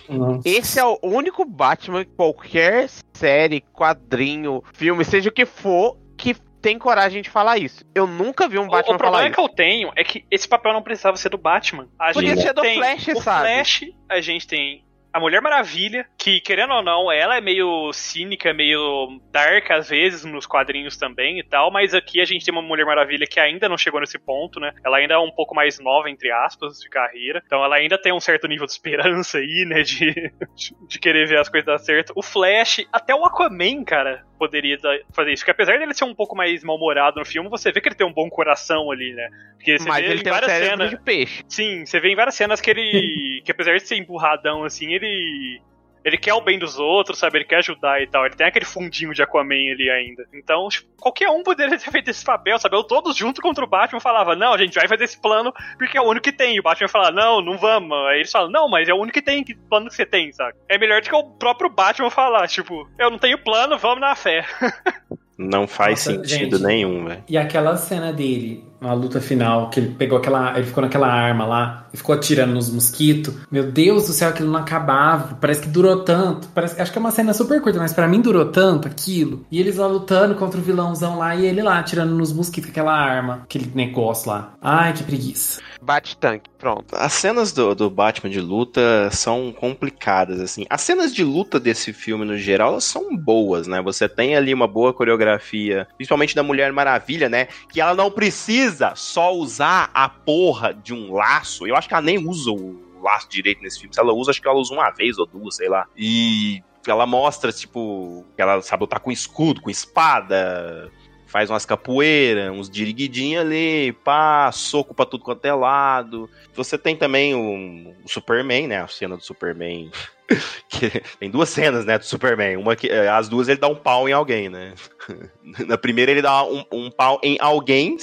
Nossa. Esse é o único Batman, qualquer série, quadrinho, filme, seja o que for, que tem coragem de falar isso. Eu nunca vi um Batman o problema falar que eu tenho é que esse papel não precisava ser do Batman. A Podia gente ser do tem Flash, o sabe? Flash, a gente tem a Mulher Maravilha, que querendo ou não, ela é meio cínica, meio dark às vezes nos quadrinhos também e tal, mas aqui a gente tem uma Mulher Maravilha que ainda não chegou nesse ponto, né? Ela ainda é um pouco mais nova, entre aspas, de carreira. Então ela ainda tem um certo nível de esperança aí, né? De, de querer ver as coisas dar certo. O Flash, até o Aquaman, cara, poderia fazer isso. Porque apesar dele ser um pouco mais mal-humorado no filme, você vê que ele tem um bom coração ali, né? Porque você Mas vê ele em tem um várias cérebro cenas. de peixe. Sim, você vê em várias cenas que ele. que apesar de ser empurradão assim, ele. Ele quer o bem dos outros, sabe? Ele quer ajudar e tal. Ele tem aquele fundinho de Aquaman ali ainda. Então, tipo, qualquer um poderia ter feito esse papel, sabe? Eu todos junto contra o Batman falava, não, a gente vai fazer esse plano porque é o único que tem. E o Batman fala, não, não vamos. Aí eles falam, não, mas é o único que tem, que plano que você tem, sabe? É melhor do que o próprio Batman falar, tipo, eu não tenho plano, vamos na fé. Não faz Nossa, sentido gente. nenhum, velho. E aquela cena dele, na luta final, que ele pegou aquela. Ele ficou naquela arma lá e ficou atirando nos mosquitos. Meu Deus do céu, aquilo não acabava. Parece que durou tanto. Parece, acho que é uma cena super curta, mas pra mim durou tanto aquilo. E eles lá lutando contra o vilãozão lá e ele lá atirando nos mosquitos com aquela arma, aquele negócio lá. Ai, que preguiça. Bate tanque, pronto. As cenas do, do Batman de luta são complicadas, assim. As cenas de luta desse filme, no geral, elas são boas, né? Você tem ali uma boa coreografia, principalmente da Mulher Maravilha, né? Que ela não precisa só usar a porra de um laço. Eu acho que ela nem usa o laço direito nesse filme. Se ela usa, acho que ela usa uma vez ou duas, sei lá. E ela mostra, tipo, que ela sabe lutar com escudo, com espada, faz umas capoeiras, uns diriguidinhos ali, pá, soco pra tudo quanto é lado. Você tem também o, o Superman, né? A cena do Superman. que tem duas cenas, né, do Superman. Uma que eh, as duas ele dá um pau em alguém, né? Na primeira ele dá um, um pau em alguém,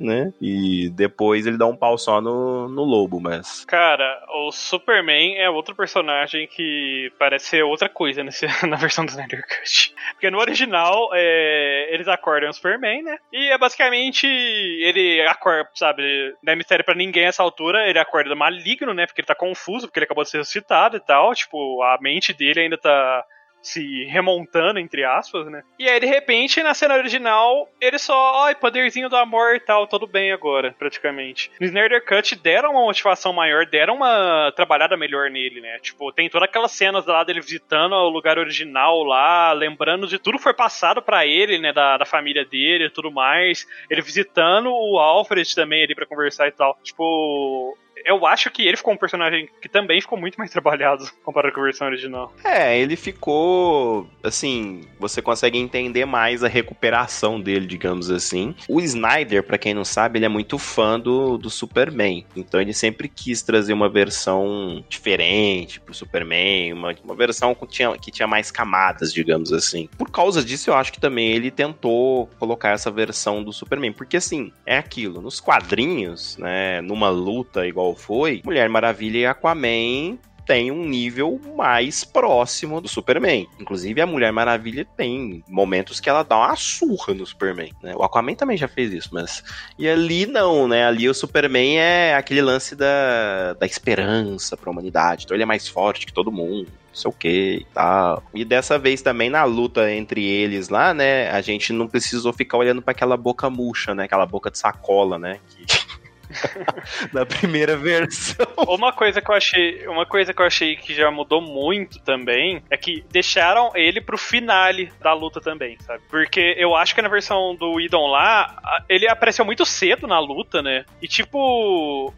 né? E depois ele dá um pau só no, no lobo, mas Cara, o Superman é outro personagem que parece ser outra coisa nesse, na versão do Snyder Cut. Porque no original, é, eles acordam o Superman, né? E é basicamente, ele acorda, sabe, não é mistério pra ninguém essa altura, ele acorda maligno, né? Porque ele tá confuso, porque ele acabou de ser ressuscitado e tal. Tipo, a mente dele ainda tá se remontando, entre aspas, né? E aí, de repente, na cena original, ele só, ai, poderzinho do amor e tal, tudo bem agora, praticamente. No Snyder Cut deram uma motivação maior, deram uma trabalhada melhor nele, né? Tipo, tem todas aquelas cenas lá dele visitando o lugar original lá, lembrando de tudo que foi passado para ele, né? Da, da família dele e tudo mais. Ele visitando o Alfred também ali para conversar e tal. Tipo, eu acho que ele ficou um personagem que também ficou muito mais trabalhado comparado com a versão original. É, ele ficou. Assim, você consegue entender mais a recuperação dele, digamos assim. O Snyder, para quem não sabe, ele é muito fã do, do Superman. Então ele sempre quis trazer uma versão diferente pro Superman, uma, uma versão que tinha, que tinha mais camadas, digamos assim. Por causa disso, eu acho que também ele tentou colocar essa versão do Superman. Porque assim, é aquilo. Nos quadrinhos, né? Numa luta igual foi, Mulher Maravilha e Aquaman tem um nível mais próximo do Superman. Inclusive, a Mulher Maravilha tem momentos que ela dá uma surra no Superman. Né? O Aquaman também já fez isso, mas. E ali não, né? Ali o Superman é aquele lance da, da esperança pra humanidade. Então ele é mais forte que todo mundo não sei o que e tal. E dessa vez também na luta entre eles lá, né? A gente não precisou ficar olhando para aquela boca murcha, né? Aquela boca de sacola, né? Que... na primeira versão. Uma coisa que eu achei, uma coisa que eu achei que já mudou muito também é que deixaram ele pro finale da luta também, sabe? Porque eu acho que na versão do Idon lá, ele apareceu muito cedo na luta, né? E tipo,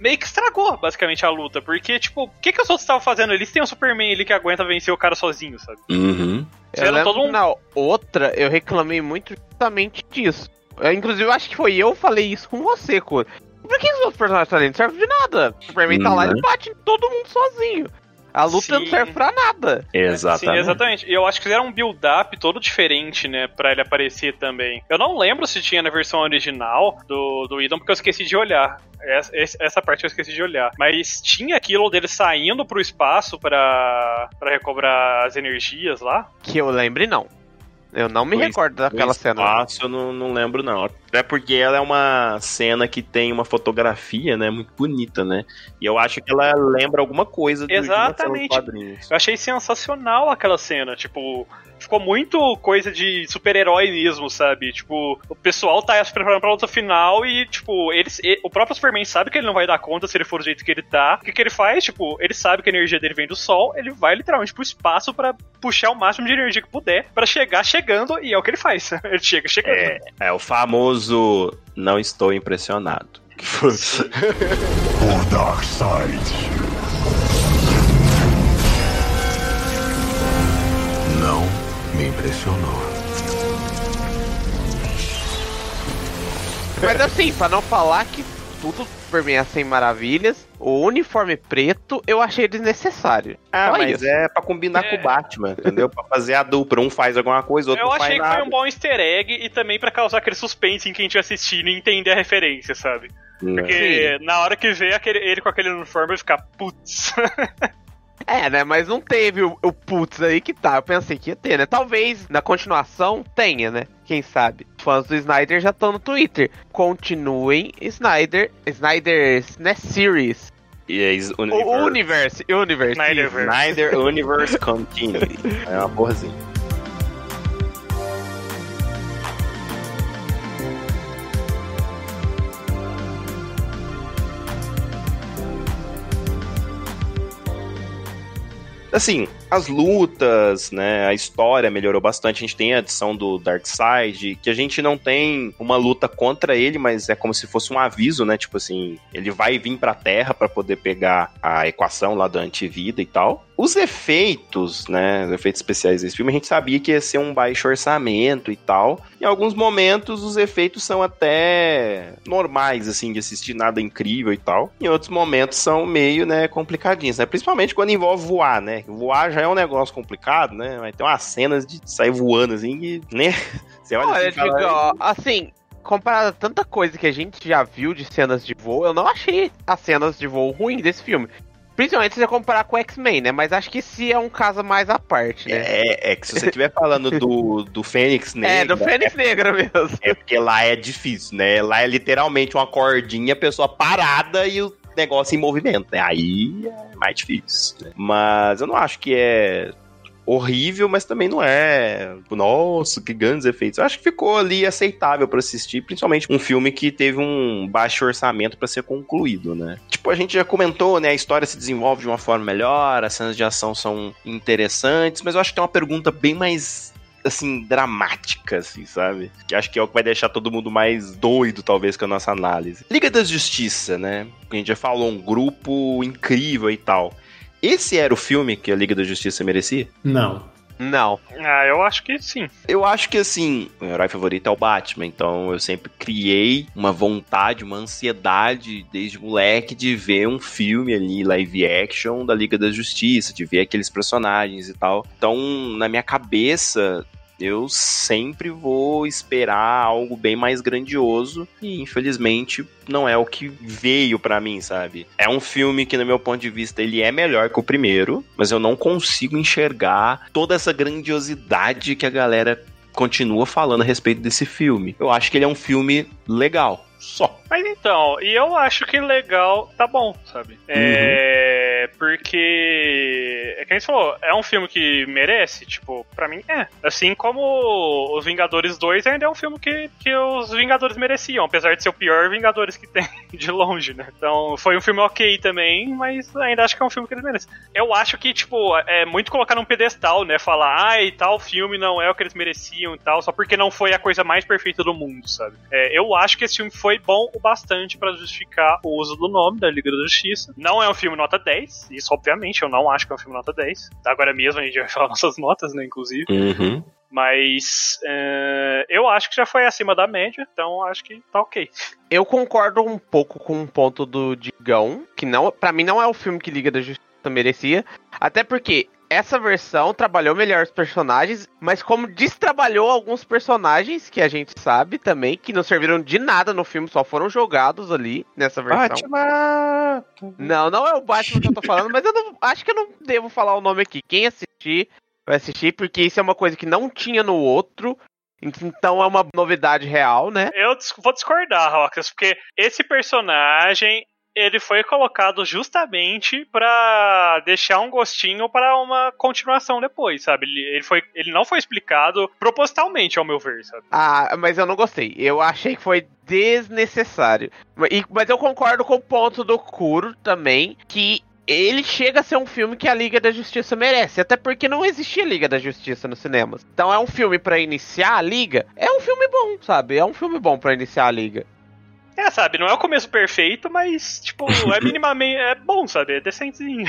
meio que estragou, basicamente, a luta. Porque, tipo, o que, que os outros estavam fazendo? Eles têm um Superman ali que aguenta vencer o cara sozinho, sabe? Uhum. Eu lembro todo um... na outra, eu reclamei muito justamente disso. Eu, inclusive, eu acho que foi eu que falei isso com você, Cor. Por que os outros personagens estão ali? Não serve de nada. O Superman tá lá e Uhum. bate em todo mundo sozinho. A luta não Sim. serve pra nada. Exatamente. Sim, exatamente. E eu acho que fizeram um build-up todo diferente, né, pra ele aparecer também. Eu não lembro se tinha na versão original do, do Idon, porque eu esqueci de olhar. Essa, essa- parte eu esqueci de olhar. Mas tinha aquilo dele saindo pro espaço pra, pra recobrar as energias lá. Que eu lembre, não. Eu não me Do recordo daquela O cena. espaço eu não, não lembro, não. Até porque ela é uma cena que tem uma fotografia, né? Muito bonita, né? E eu acho que ela lembra alguma coisa do Exatamente. quadrinhos. Eu achei sensacional aquela cena. Tipo, ficou muito coisa de super-herói mesmo, sabe? Tipo, o pessoal tá se preparando pra luta final e, tipo, eles, e- o próprio Superman sabe que ele não vai dar conta se ele for do jeito que ele tá. O que, que ele faz? Tipo, ele sabe que a energia dele vem do sol, ele vai literalmente pro espaço pra puxar o máximo de energia que puder pra chegar chegando e é o que ele faz. ele chega chegando. É, é o famoso não estou impressionado. Que foi- O Darkseid. Não me impressionou. Mas assim, pra não falar que tudo Superman é sem maravilhas, o uniforme preto eu achei desnecessário. Ah, Só mas isso. é pra combinar É. com o Batman, entendeu? Pra fazer a dupla. Um faz alguma coisa, outro Eu não faz achei que nada. foi um bom easter egg e também pra causar aquele suspense em quem estiver assistindo e entender a referência, sabe? Hum, Porque na hora que vê aquele, ele com aquele uniforme, ele fica, putz. É, né? Mas não teve o, o putz aí que tá. Eu pensei que ia ter, né? Talvez na continuação tenha, né? Quem sabe? Fãs do Snyder já estão no Twitter. Continuem Snyder. Snyder, né? Series. E é is- O Universe. Universe. Universe. Snyderverse. Snyder Universe Continuity. É uma porrazinha. Assim, as lutas, né, a história melhorou bastante. A gente tem a adição do Darkseid, que a gente não tem uma luta contra ele, mas é como se fosse um aviso, né? Tipo assim, ele vai vir pra Terra pra poder pegar a equação lá da antivida e tal. Os efeitos, né, os efeitos especiais desse filme, a gente sabia que ia ser um baixo orçamento e tal. Em alguns momentos os efeitos são até normais, assim, de assistir nada incrível e tal. Em outros momentos são meio, né, complicadinhos, né? Principalmente quando envolve voar, né? Voar já é um negócio complicado, né? Vai ter umas cenas de sair voando assim que, né? Você olha Olha, assim, e digo, ó, assim, comparado a tanta coisa que a gente já viu de cenas de voo, eu não achei as cenas de voo ruins desse filme. Principalmente se você comparar com o X-Men, né? Mas acho que esse é um caso mais à parte, né? É, é que se você estiver falando do, do Fênix É, Negra, do Fênix Negra mesmo. É porque lá é difícil, né? Lá é literalmente uma cordinha, a pessoa parada e o negócio em movimento, né? Aí é mais difícil. né? Mas eu não acho que é horrível, mas também não é, nossa, que grandes efeitos. Eu acho que ficou ali aceitável para assistir, principalmente um filme que teve um baixo orçamento para ser concluído, né? Tipo, a gente já comentou, né, a história se desenvolve de uma forma melhor, as cenas de ação são interessantes, mas eu acho que tem uma pergunta bem mais assim, dramática, assim, sabe? Que acho que é o que vai deixar todo mundo mais doido, talvez, com a nossa análise. Liga da Justiça, né? A gente já falou, um grupo incrível e tal. Esse era o filme que a Liga da Justiça merecia? Não. Não. Ah, eu acho que sim. Eu acho que assim, o meu herói favorito é o Batman, então eu sempre criei uma vontade, uma ansiedade desde moleque de ver um filme ali, live action da Liga da Justiça, de ver aqueles personagens e tal. Então, na minha cabeça, eu sempre vou esperar algo bem mais grandioso e infelizmente não é o que veio pra mim, sabe? É um filme que no meu ponto de vista ele é melhor que o primeiro, mas eu não consigo enxergar toda essa grandiosidade que a galera continua falando a respeito desse filme. Eu acho que ele é um filme legal, só. Mas então, e eu acho que legal tá bom, sabe? É. Porque. É que a gente falou, é um filme que merece, tipo, pra mim é. Assim como Os Vingadores 2 ainda é um filme que, que os Vingadores mereciam, apesar de ser o pior Vingadores que tem de longe, né? Então foi um filme ok também, mas ainda acho que é um filme que eles merecem. Eu acho que, tipo, é muito colocar num pedestal, né? Falar, ai, tal filme não é o que eles mereciam e tal, só porque não foi a coisa mais perfeita do mundo, sabe? É, eu acho que esse filme foi bom o bastante pra justificar o uso do nome da Liga da Justiça. Não é um filme nota 10, isso obviamente eu não acho que é um filme nota 10. Agora mesmo a gente vai falar nossas notas, né, inclusive. Uhum. Mas é, eu acho que já foi acima da média, então acho que tá ok. Eu concordo um pouco com o ponto do Digão, que não, para mim não é o filme que Liga da Justiça merecia, até porque essa versão trabalhou melhor os personagens, mas como destrabalhou alguns personagens que a gente sabe também, que não serviram de nada no filme, só foram jogados ali nessa versão. Batman! Não, não é o Batman que eu tô falando, mas eu não, acho que eu não devo falar o nome aqui. Quem assistir, vai assistir, porque isso é uma coisa que não tinha no outro. Então é uma novidade real, né? Eu vou discordar, Roxas, porque esse personagem ele foi colocado justamente pra deixar um gostinho para uma continuação depois, sabe? Ele, ele, foi, ele não foi explicado propositalmente, ao meu ver, sabe? Ah, mas eu não gostei. Eu achei que foi desnecessário. Mas eu concordo com o ponto do Kuro também, que ele chega a ser um filme que a Liga da Justiça merece, até porque não existia Liga da Justiça nos cinemas. Então é um filme pra iniciar a Liga, é um filme bom, sabe? É um filme bom pra iniciar a Liga. É, sabe? Não é o começo perfeito, mas, tipo, é minimamente. É bom, sabe? É decentezinho.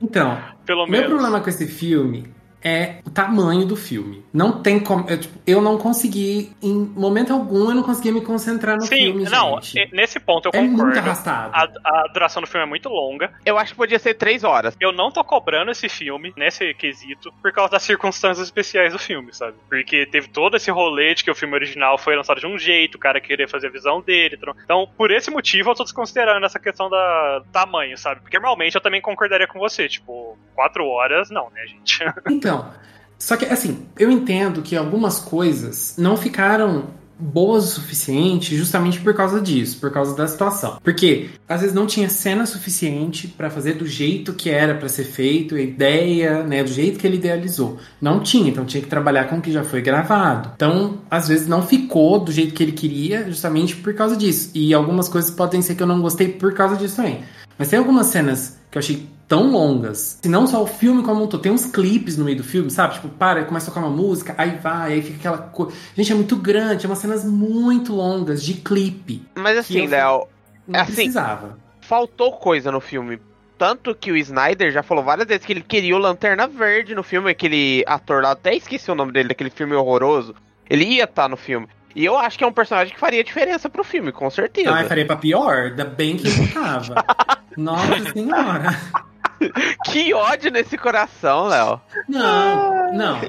Então, Pelo meu menos. problema com esse filme é o tamanho do filme. Não tem como. Eu, tipo, eu não consegui, em momento algum, eu não conseguia me concentrar no Sim, filme. não, gente. nesse ponto eu É concordo. muito arrastado. A, a duração do filme é muito longa. Eu acho que podia ser três horas. Eu não tô cobrando esse filme, nesse quesito, por causa das circunstâncias especiais do filme, sabe? Porque teve todo esse rolê de que o filme original foi lançado de um jeito, o cara queria fazer a visão dele. tro- Então, por esse motivo, eu tô desconsiderando essa questão da tamanho, sabe? Porque normalmente eu também concordaria com você, tipo, quatro horas, não, né, gente? Então, só que assim, eu entendo que algumas coisas não ficaram boas o suficiente justamente por causa disso, por causa da situação. Porque às vezes não tinha cena suficiente pra fazer do jeito que era pra ser feito, a ideia, né, do jeito que ele idealizou. Não tinha, então tinha que trabalhar com o que já foi gravado. Então, às vezes não ficou do jeito que ele queria, justamente por causa disso. E algumas coisas podem ser que eu não gostei por causa disso também. Mas tem algumas cenas que eu achei tão longas. Se não só o filme como um todo. Tem uns clipes no meio do filme, sabe? Tipo, para, começa a tocar uma música, aí vai, aí fica aquela coisa. Gente, é muito grande, é umas cenas muito longas de clipe. Mas assim, Léo, Não Assim, precisava. faltou coisa no filme. Tanto que o Snyder já falou várias vezes que ele queria o Lanterna Verde no filme, aquele ator lá, até esqueci o nome dele, daquele filme horroroso. Ele ia estar no filme. E eu acho que é um personagem que faria diferença pro filme, com certeza. Ah, faria pra pior, ainda bem que ele tava. Nossa senhora. Que ódio nesse coração, Léo. Não, não.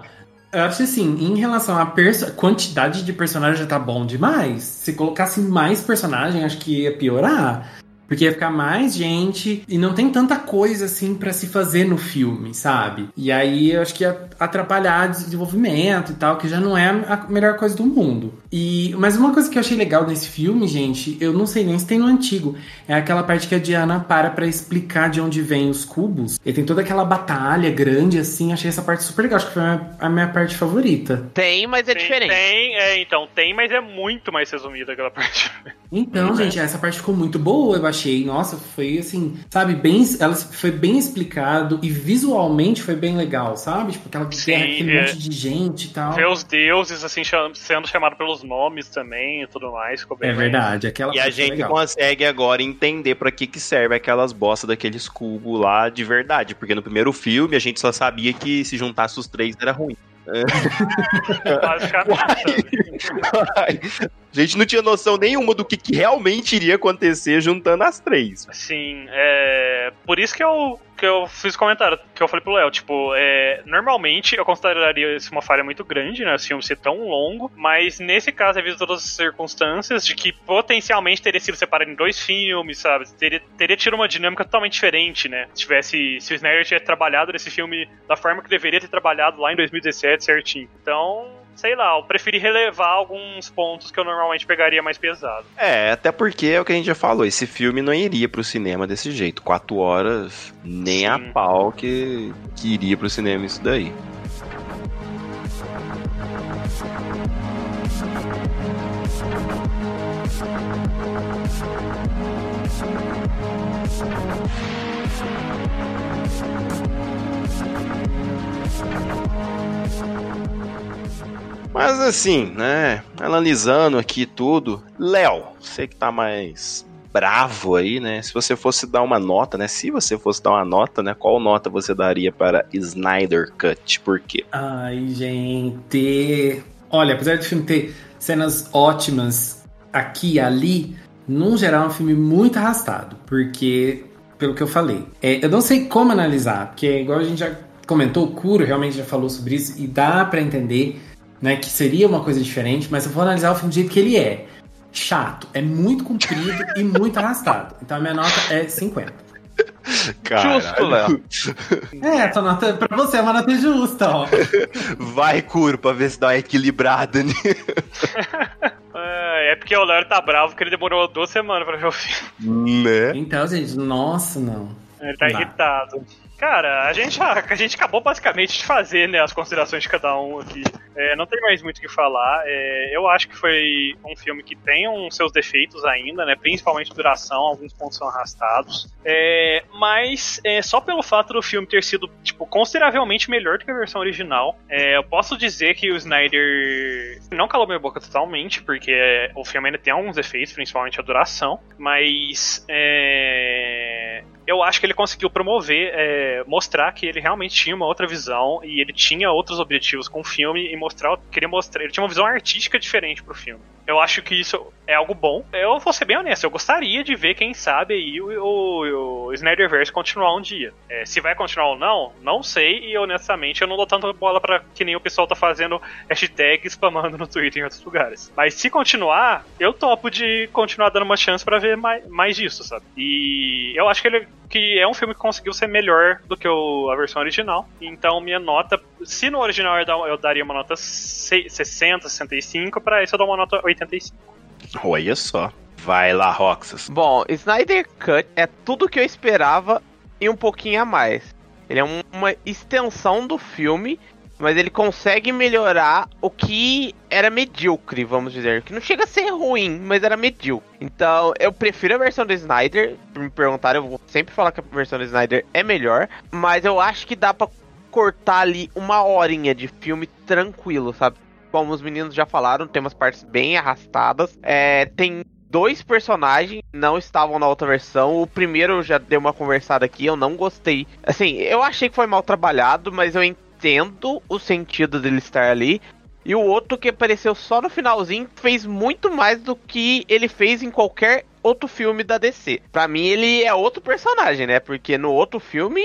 Eu acho assim, em relação à quantidade de personagem já tá bom demais. Se colocasse mais personagem, acho que ia piorar. Porque ia ficar mais gente e não tem tanta coisa assim pra se fazer no filme, sabe? E aí eu acho que ia atrapalhar o desenvolvimento e tal, que já não é a melhor coisa do mundo. E mas uma coisa que eu achei legal nesse filme, gente, eu não sei nem se tem no antigo, é aquela parte que a Diana para pra explicar de onde vem os cubos. E tem toda aquela batalha grande assim, achei essa parte super legal, acho que foi a minha, a minha parte favorita. Tem, mas é Tem, diferente. tem, é, então, tem, mas é muito mais resumida aquela parte. Então, gente, essa parte ficou muito boa, eu achei. Nossa, foi assim, sabe, bem, ela foi bem explicado e visualmente foi bem legal, sabe? Tipo, aquela Sim, guerra, aquele é. monte de gente e tal. Ver os deuses, assim, cham- sendo chamado pelos nomes também e tudo mais, ficou bem É verdade, aquela E a gente legal. consegue agora entender pra que que serve aquelas bostas daqueles cubos lá de verdade. Porque no primeiro filme a gente só sabia que se juntasse os três era ruim. Basicamente, sabe? a gente não tinha noção nenhuma do que, que realmente iria acontecer juntando as três. Sim, é. Por isso que eu, que eu fiz o comentário, que eu falei pro Léo, tipo, é, normalmente eu consideraria isso uma falha muito grande, né? Esse filme ser tão longo, mas nesse caso, devido a todas as circunstâncias, de que potencialmente teria sido separado em dois filmes, sabe? Teria, teria tido uma dinâmica totalmente diferente, né? Se tivesse. Se o Snyder tivesse trabalhado nesse filme da forma que deveria ter trabalhado lá em 2017 certinho. Então. Sei lá, eu preferi relevar alguns pontos que eu normalmente pegaria mais pesado. É, até porque é o que a gente já falou, esse filme não iria pro cinema desse jeito. Quatro horas, nem a Sim. pau que, que iria pro cinema isso daí. Mas assim, né? Analisando aqui tudo, Léo, você que tá mais bravo aí, né? Se você fosse dar uma nota, né? Se você fosse dar uma nota, né? Qual nota você daria para Snyder Cut? Por quê? Ai, gente. Olha, apesar do filme ter cenas ótimas aqui e ali, num geral é um filme muito arrastado, porque, pelo que eu falei, é, eu não sei como analisar, porque igual a gente já comentou, o Kuro realmente já falou sobre isso, e dá pra entender, né, que seria uma coisa diferente, mas eu vou analisar o filme do jeito que ele é. Chato, é muito comprido e muito arrastado. Então a minha nota é 50. Justo, Léo. É, essa nota pra você é uma nota justa, ó. Vai, Curo, pra ver se dá uma equilibrada nisso. É, porque o Léo tá bravo porque ele demorou duas semanas pra ver o filme. Né? Então, gente, nossa, não. Ele tá Não dá. irritado. Cara, a gente, a, gente acabou basicamente de fazer né, as considerações de cada um aqui. É, não tem mais muito o que falar. É, eu acho que foi um filme que tem uns seus defeitos ainda, né? Principalmente duração, alguns pontos são arrastados. É, mas é, só pelo fato do filme ter sido tipo, consideravelmente melhor do que a versão original, é, eu posso dizer que o Snyder não calou minha boca totalmente, porque o filme ainda tem alguns defeitos, principalmente a duração. Mas é, eu acho que ele conseguiu promover, é, mostrar que ele realmente tinha uma outra visão e ele tinha outros objetivos com o filme e mostrar, queria mostrar, ele tinha uma visão artística diferente pro filme. Eu acho que isso é algo bom. Eu vou ser bem honesto, eu gostaria de ver, quem sabe, aí o, o, o Snyderverse continuar um dia. É, se vai continuar ou não, não sei, e honestamente eu não dou tanta bola para que nem o pessoal tá fazendo hashtag spamando no Twitter em outros lugares. Mas se continuar, eu topo de continuar dando uma chance para ver mais, mais disso, sabe? E eu acho que ele que é um filme que conseguiu ser melhor do que o, a versão original. Então, minha nota, se no original eu, dar- eu daria uma nota se- 60, 65, pra esse eu dou uma nota 85. Olha só. Vai lá, Roxas. Bom, Snyder Cut é tudo que eu esperava e um pouquinho a mais. Ele é um- uma extensão do filme, mas ele consegue melhorar o que era medíocre, vamos dizer. Que não chega a ser ruim, mas era medíocre. Então, eu prefiro a versão do Snyder. Me perguntarem, eu vou sempre falar que a versão do Snyder é melhor. Mas eu acho que dá pra cortar ali uma horinha de filme tranquilo, sabe? Como os meninos já falaram, tem umas partes bem arrastadas. É, tem dois personagens não estavam na outra versão. O primeiro eu já dei uma conversada aqui, eu não gostei. Assim, eu achei que foi mal trabalhado, mas eu entendo o sentido dele estar ali. E o outro que apareceu só no finalzinho fez muito mais do que ele fez em qualquer outro filme da DC. Pra mim ele é outro personagem, né? Porque no outro filme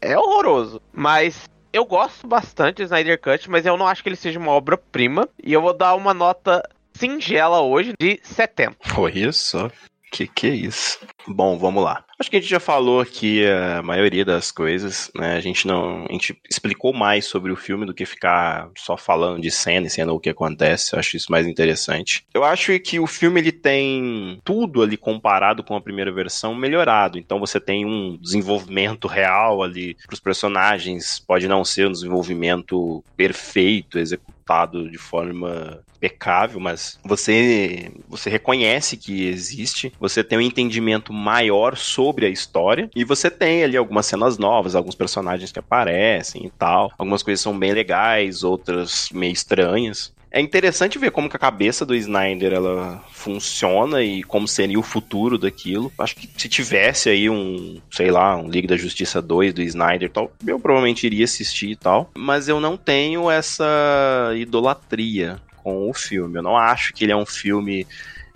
é horroroso. Mas eu gosto bastante do Snyder Cut, mas eu não acho que ele seja uma obra-prima. E eu vou dar uma nota singela hoje de 70. Olha só. Que que é isso? Bom, vamos lá. Acho que a gente já falou aqui a maioria das coisas, né? A gente não, a gente explicou mais sobre o filme do que ficar só falando de cena e cena o que acontece. Eu acho isso mais interessante. Eu acho que o filme ele tem tudo ali comparado com a primeira versão melhorado. Então você tem um desenvolvimento real ali para os personagens. Pode não ser um desenvolvimento perfeito, executado de forma impecável, mas você você reconhece que existe, você tem um entendimento maior sobre a história e você tem ali algumas cenas novas, alguns personagens que aparecem e tal. Algumas coisas são bem legais, outras meio estranhas. É interessante ver como que a cabeça do Snyder ela funciona e como seria o futuro daquilo. Acho que se tivesse aí um, sei lá, um Liga da Justiça 2 do Snyder tal, eu provavelmente iria assistir e tal. Mas eu não tenho essa idolatria com o filme. Eu não acho que ele é um filme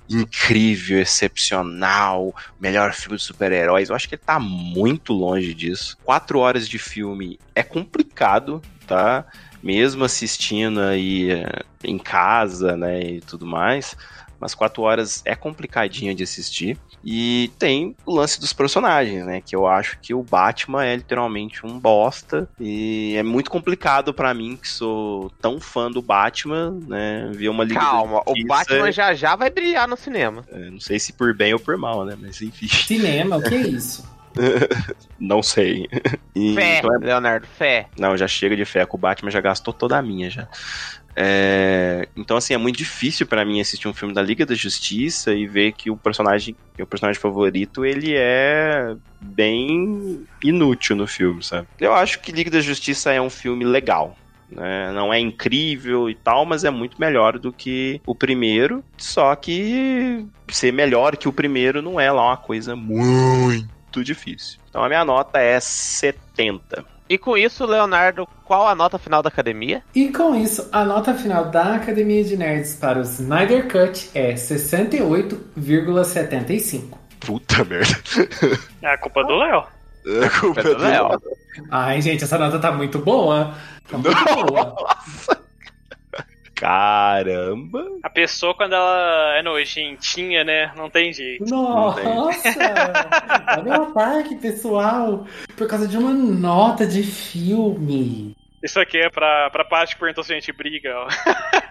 incrível, excepcional, melhor filme de super-heróis. Eu acho que ele tá muito longe disso. Quatro horas de filme é complicado, tá? Mesmo assistindo aí eh, em casa, né, e tudo mais. Mas quatro horas é complicadinho de assistir. E tem o lance dos personagens, né? Que eu acho que o Batman é literalmente um bosta. E é muito complicado para mim, que sou tão fã do Batman, né? Ver uma liga. Calma, o Batman já já vai brilhar no cinema. É, não sei se por bem ou por mal, né? Mas enfim. Cinema, o que é isso? não sei. E, Fé, então é- Leonardo, fé. Não, já chega de fé. Com o Batman já gastou toda a minha já. É, Então, assim, é muito difícil pra mim assistir um filme da Liga da Justiça e ver que o personagem, que o personagem favorito, ele é bem inútil no filme, sabe? Eu acho que Liga da Justiça é um filme legal. né? Não é incrível e tal, mas é muito melhor do que o primeiro. Só que ser melhor que o primeiro não é lá uma coisa muito difícil. Então a minha nota é 70. E com isso, Leonardo, qual a nota final da academia? E com isso, a nota final da Academia de Nerds para o Snyder Cut é 68,75. Puta merda. É a culpa do Léo. A culpa é do do Léo. Léo. Ai, gente, essa nota tá muito boa. Tá muito boa. Caramba. A pessoa, quando ela é nojentinha, né? Não tem jeito. Nossa! Olha o ataque, pessoal! Por causa de uma nota de filme. Isso aqui é pra, pra parte que perguntou se a gente briga, ó.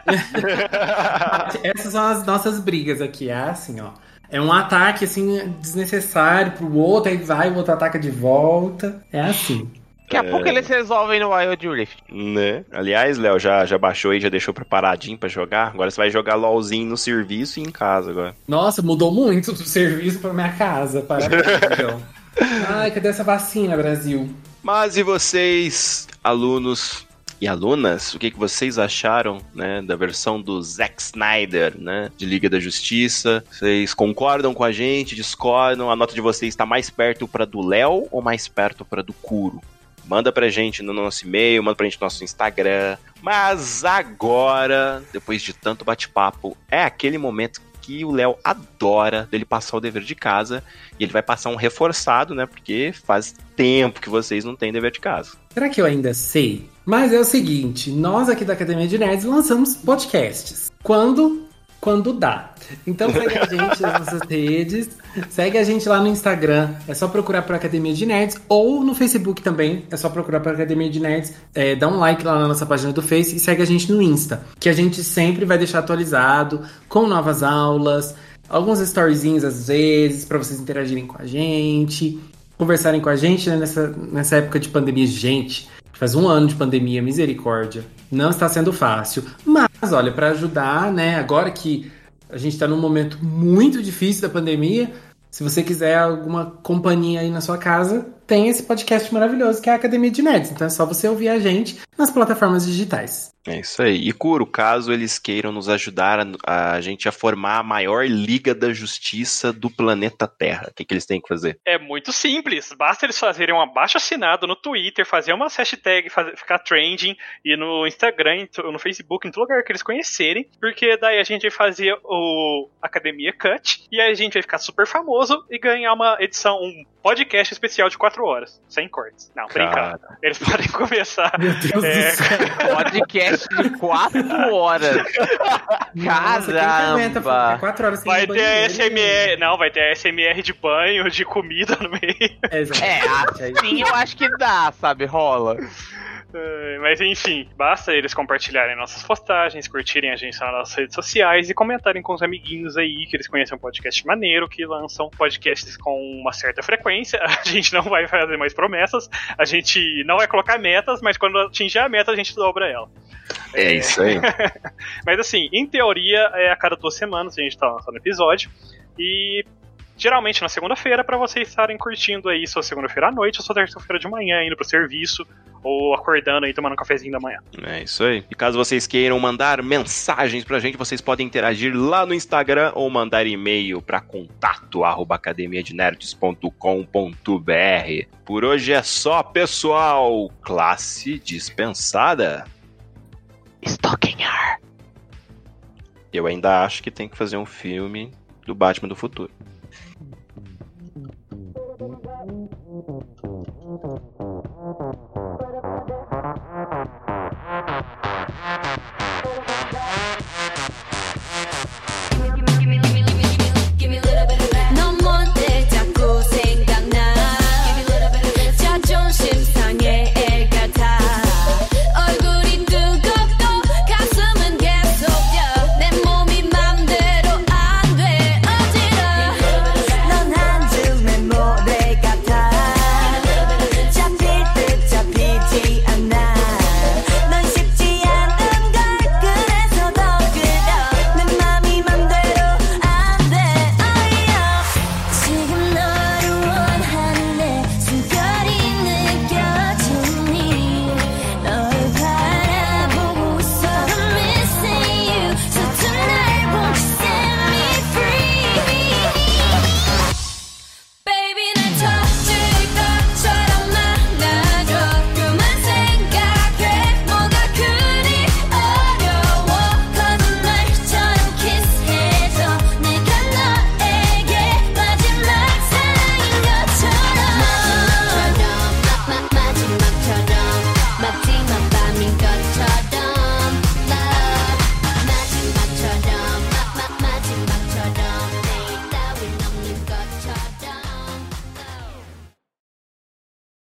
Essas são as nossas brigas aqui, é assim, ó. É um ataque, assim, desnecessário pro outro, aí vai, o outro ataca de volta. É assim. Daqui a pouco eles resolvem no Wild Rift. Né? Aliás, Léo, já, já baixou aí, já deixou preparadinho pra jogar? Agora você vai jogar LOLzinho no serviço e em casa agora. Nossa, mudou muito do serviço pra minha casa. Parabéns, então. Ai, cadê essa vacina, Brasil? Mas e vocês, alunos e alunas, o que, que vocês acharam, né, da versão do Zack Snyder, né, de Liga da Justiça? Vocês concordam com a gente, discordam? A nota de vocês está mais perto para do Léo ou mais perto para do Kuro? Manda pra gente no nosso e-mail, manda pra gente no nosso Instagram. Mas agora, depois de tanto bate-papo, é aquele momento que o Léo adora dele passar o dever de casa. E ele vai passar um reforçado, né? Porque faz tempo que vocês não têm dever de casa. Será que eu ainda sei? Mas é o seguinte, nós aqui da Academia de Nerds lançamos podcasts. Quando? Quando dá. Então segue a gente nas nossas redes, segue a gente lá no Instagram, é só procurar por Academia de Nerds, ou no Facebook também, é só procurar por Academia de Nerds, é, dá um like lá na nossa página do Face e segue a gente no Insta, que a gente sempre vai deixar atualizado, com novas aulas, alguns storyzinhos às vezes, para vocês interagirem com a gente, conversarem com a gente né, nessa, nessa época de pandemia. Gente, faz um ano de pandemia, misericórdia. Não está sendo fácil. Mas, olha, para ajudar, né? Agora que a gente está num momento muito difícil da pandemia, se você quiser alguma companhia aí na sua casa, tem esse podcast maravilhoso que é a Academia de Nerds. Então é só você ouvir a gente nas plataformas digitais. É isso aí. E Kuro, caso eles queiram nos ajudar a, a gente a formar a maior Liga da Justiça do planeta Terra, o que, que eles têm que fazer? É muito simples. Basta eles fazerem um abaixo assinado no Twitter, fazer uma hashtag, fazer, ficar trending, e no Instagram, no Facebook, em todo lugar que eles conhecerem. Porque daí a gente vai fazer o Academia Cut, e aí a gente vai ficar super famoso e ganhar uma edição, um podcast especial de 4 quatro horas, sem cortes. Não, Cara. brincando. Eles podem começar. Meu Deus É. do céu. Podcast de 4 horas. Ficar Caramba. quatro horas sem Vai no ter banheiro? SMR. Não, vai ter SMR de banho, de comida no meio. É, exato. É, assim eu acho que dá, sabe? Rola. É, Mas enfim, basta eles compartilharem nossas postagens, curtirem a gente nas nossas redes sociais e comentarem com os amiguinhos aí que eles conhecem um podcast maneiro, que lançam podcasts com uma certa frequência. A gente não vai fazer mais promessas, a gente não vai colocar metas, mas quando atingir a meta a gente dobra ela. É isso aí. Mas assim, em teoria é a cada duas semanas a gente tá lançando episódio. E geralmente na segunda-feira, pra vocês estarem curtindo aí sua segunda-feira à noite ou sua terça-feira de manhã, indo pro serviço, ou acordando aí tomando um cafezinho da manhã. É isso aí. E caso vocês queiram mandar mensagens pra gente, vocês podem interagir lá no Instagram ou mandar e-mail pra contato arroba academiadenerds.com.br. Por hoje é só, pessoal. Classe dispensada. Stalking her. Eu ainda acho que tem que fazer um filme do Batman do futuro.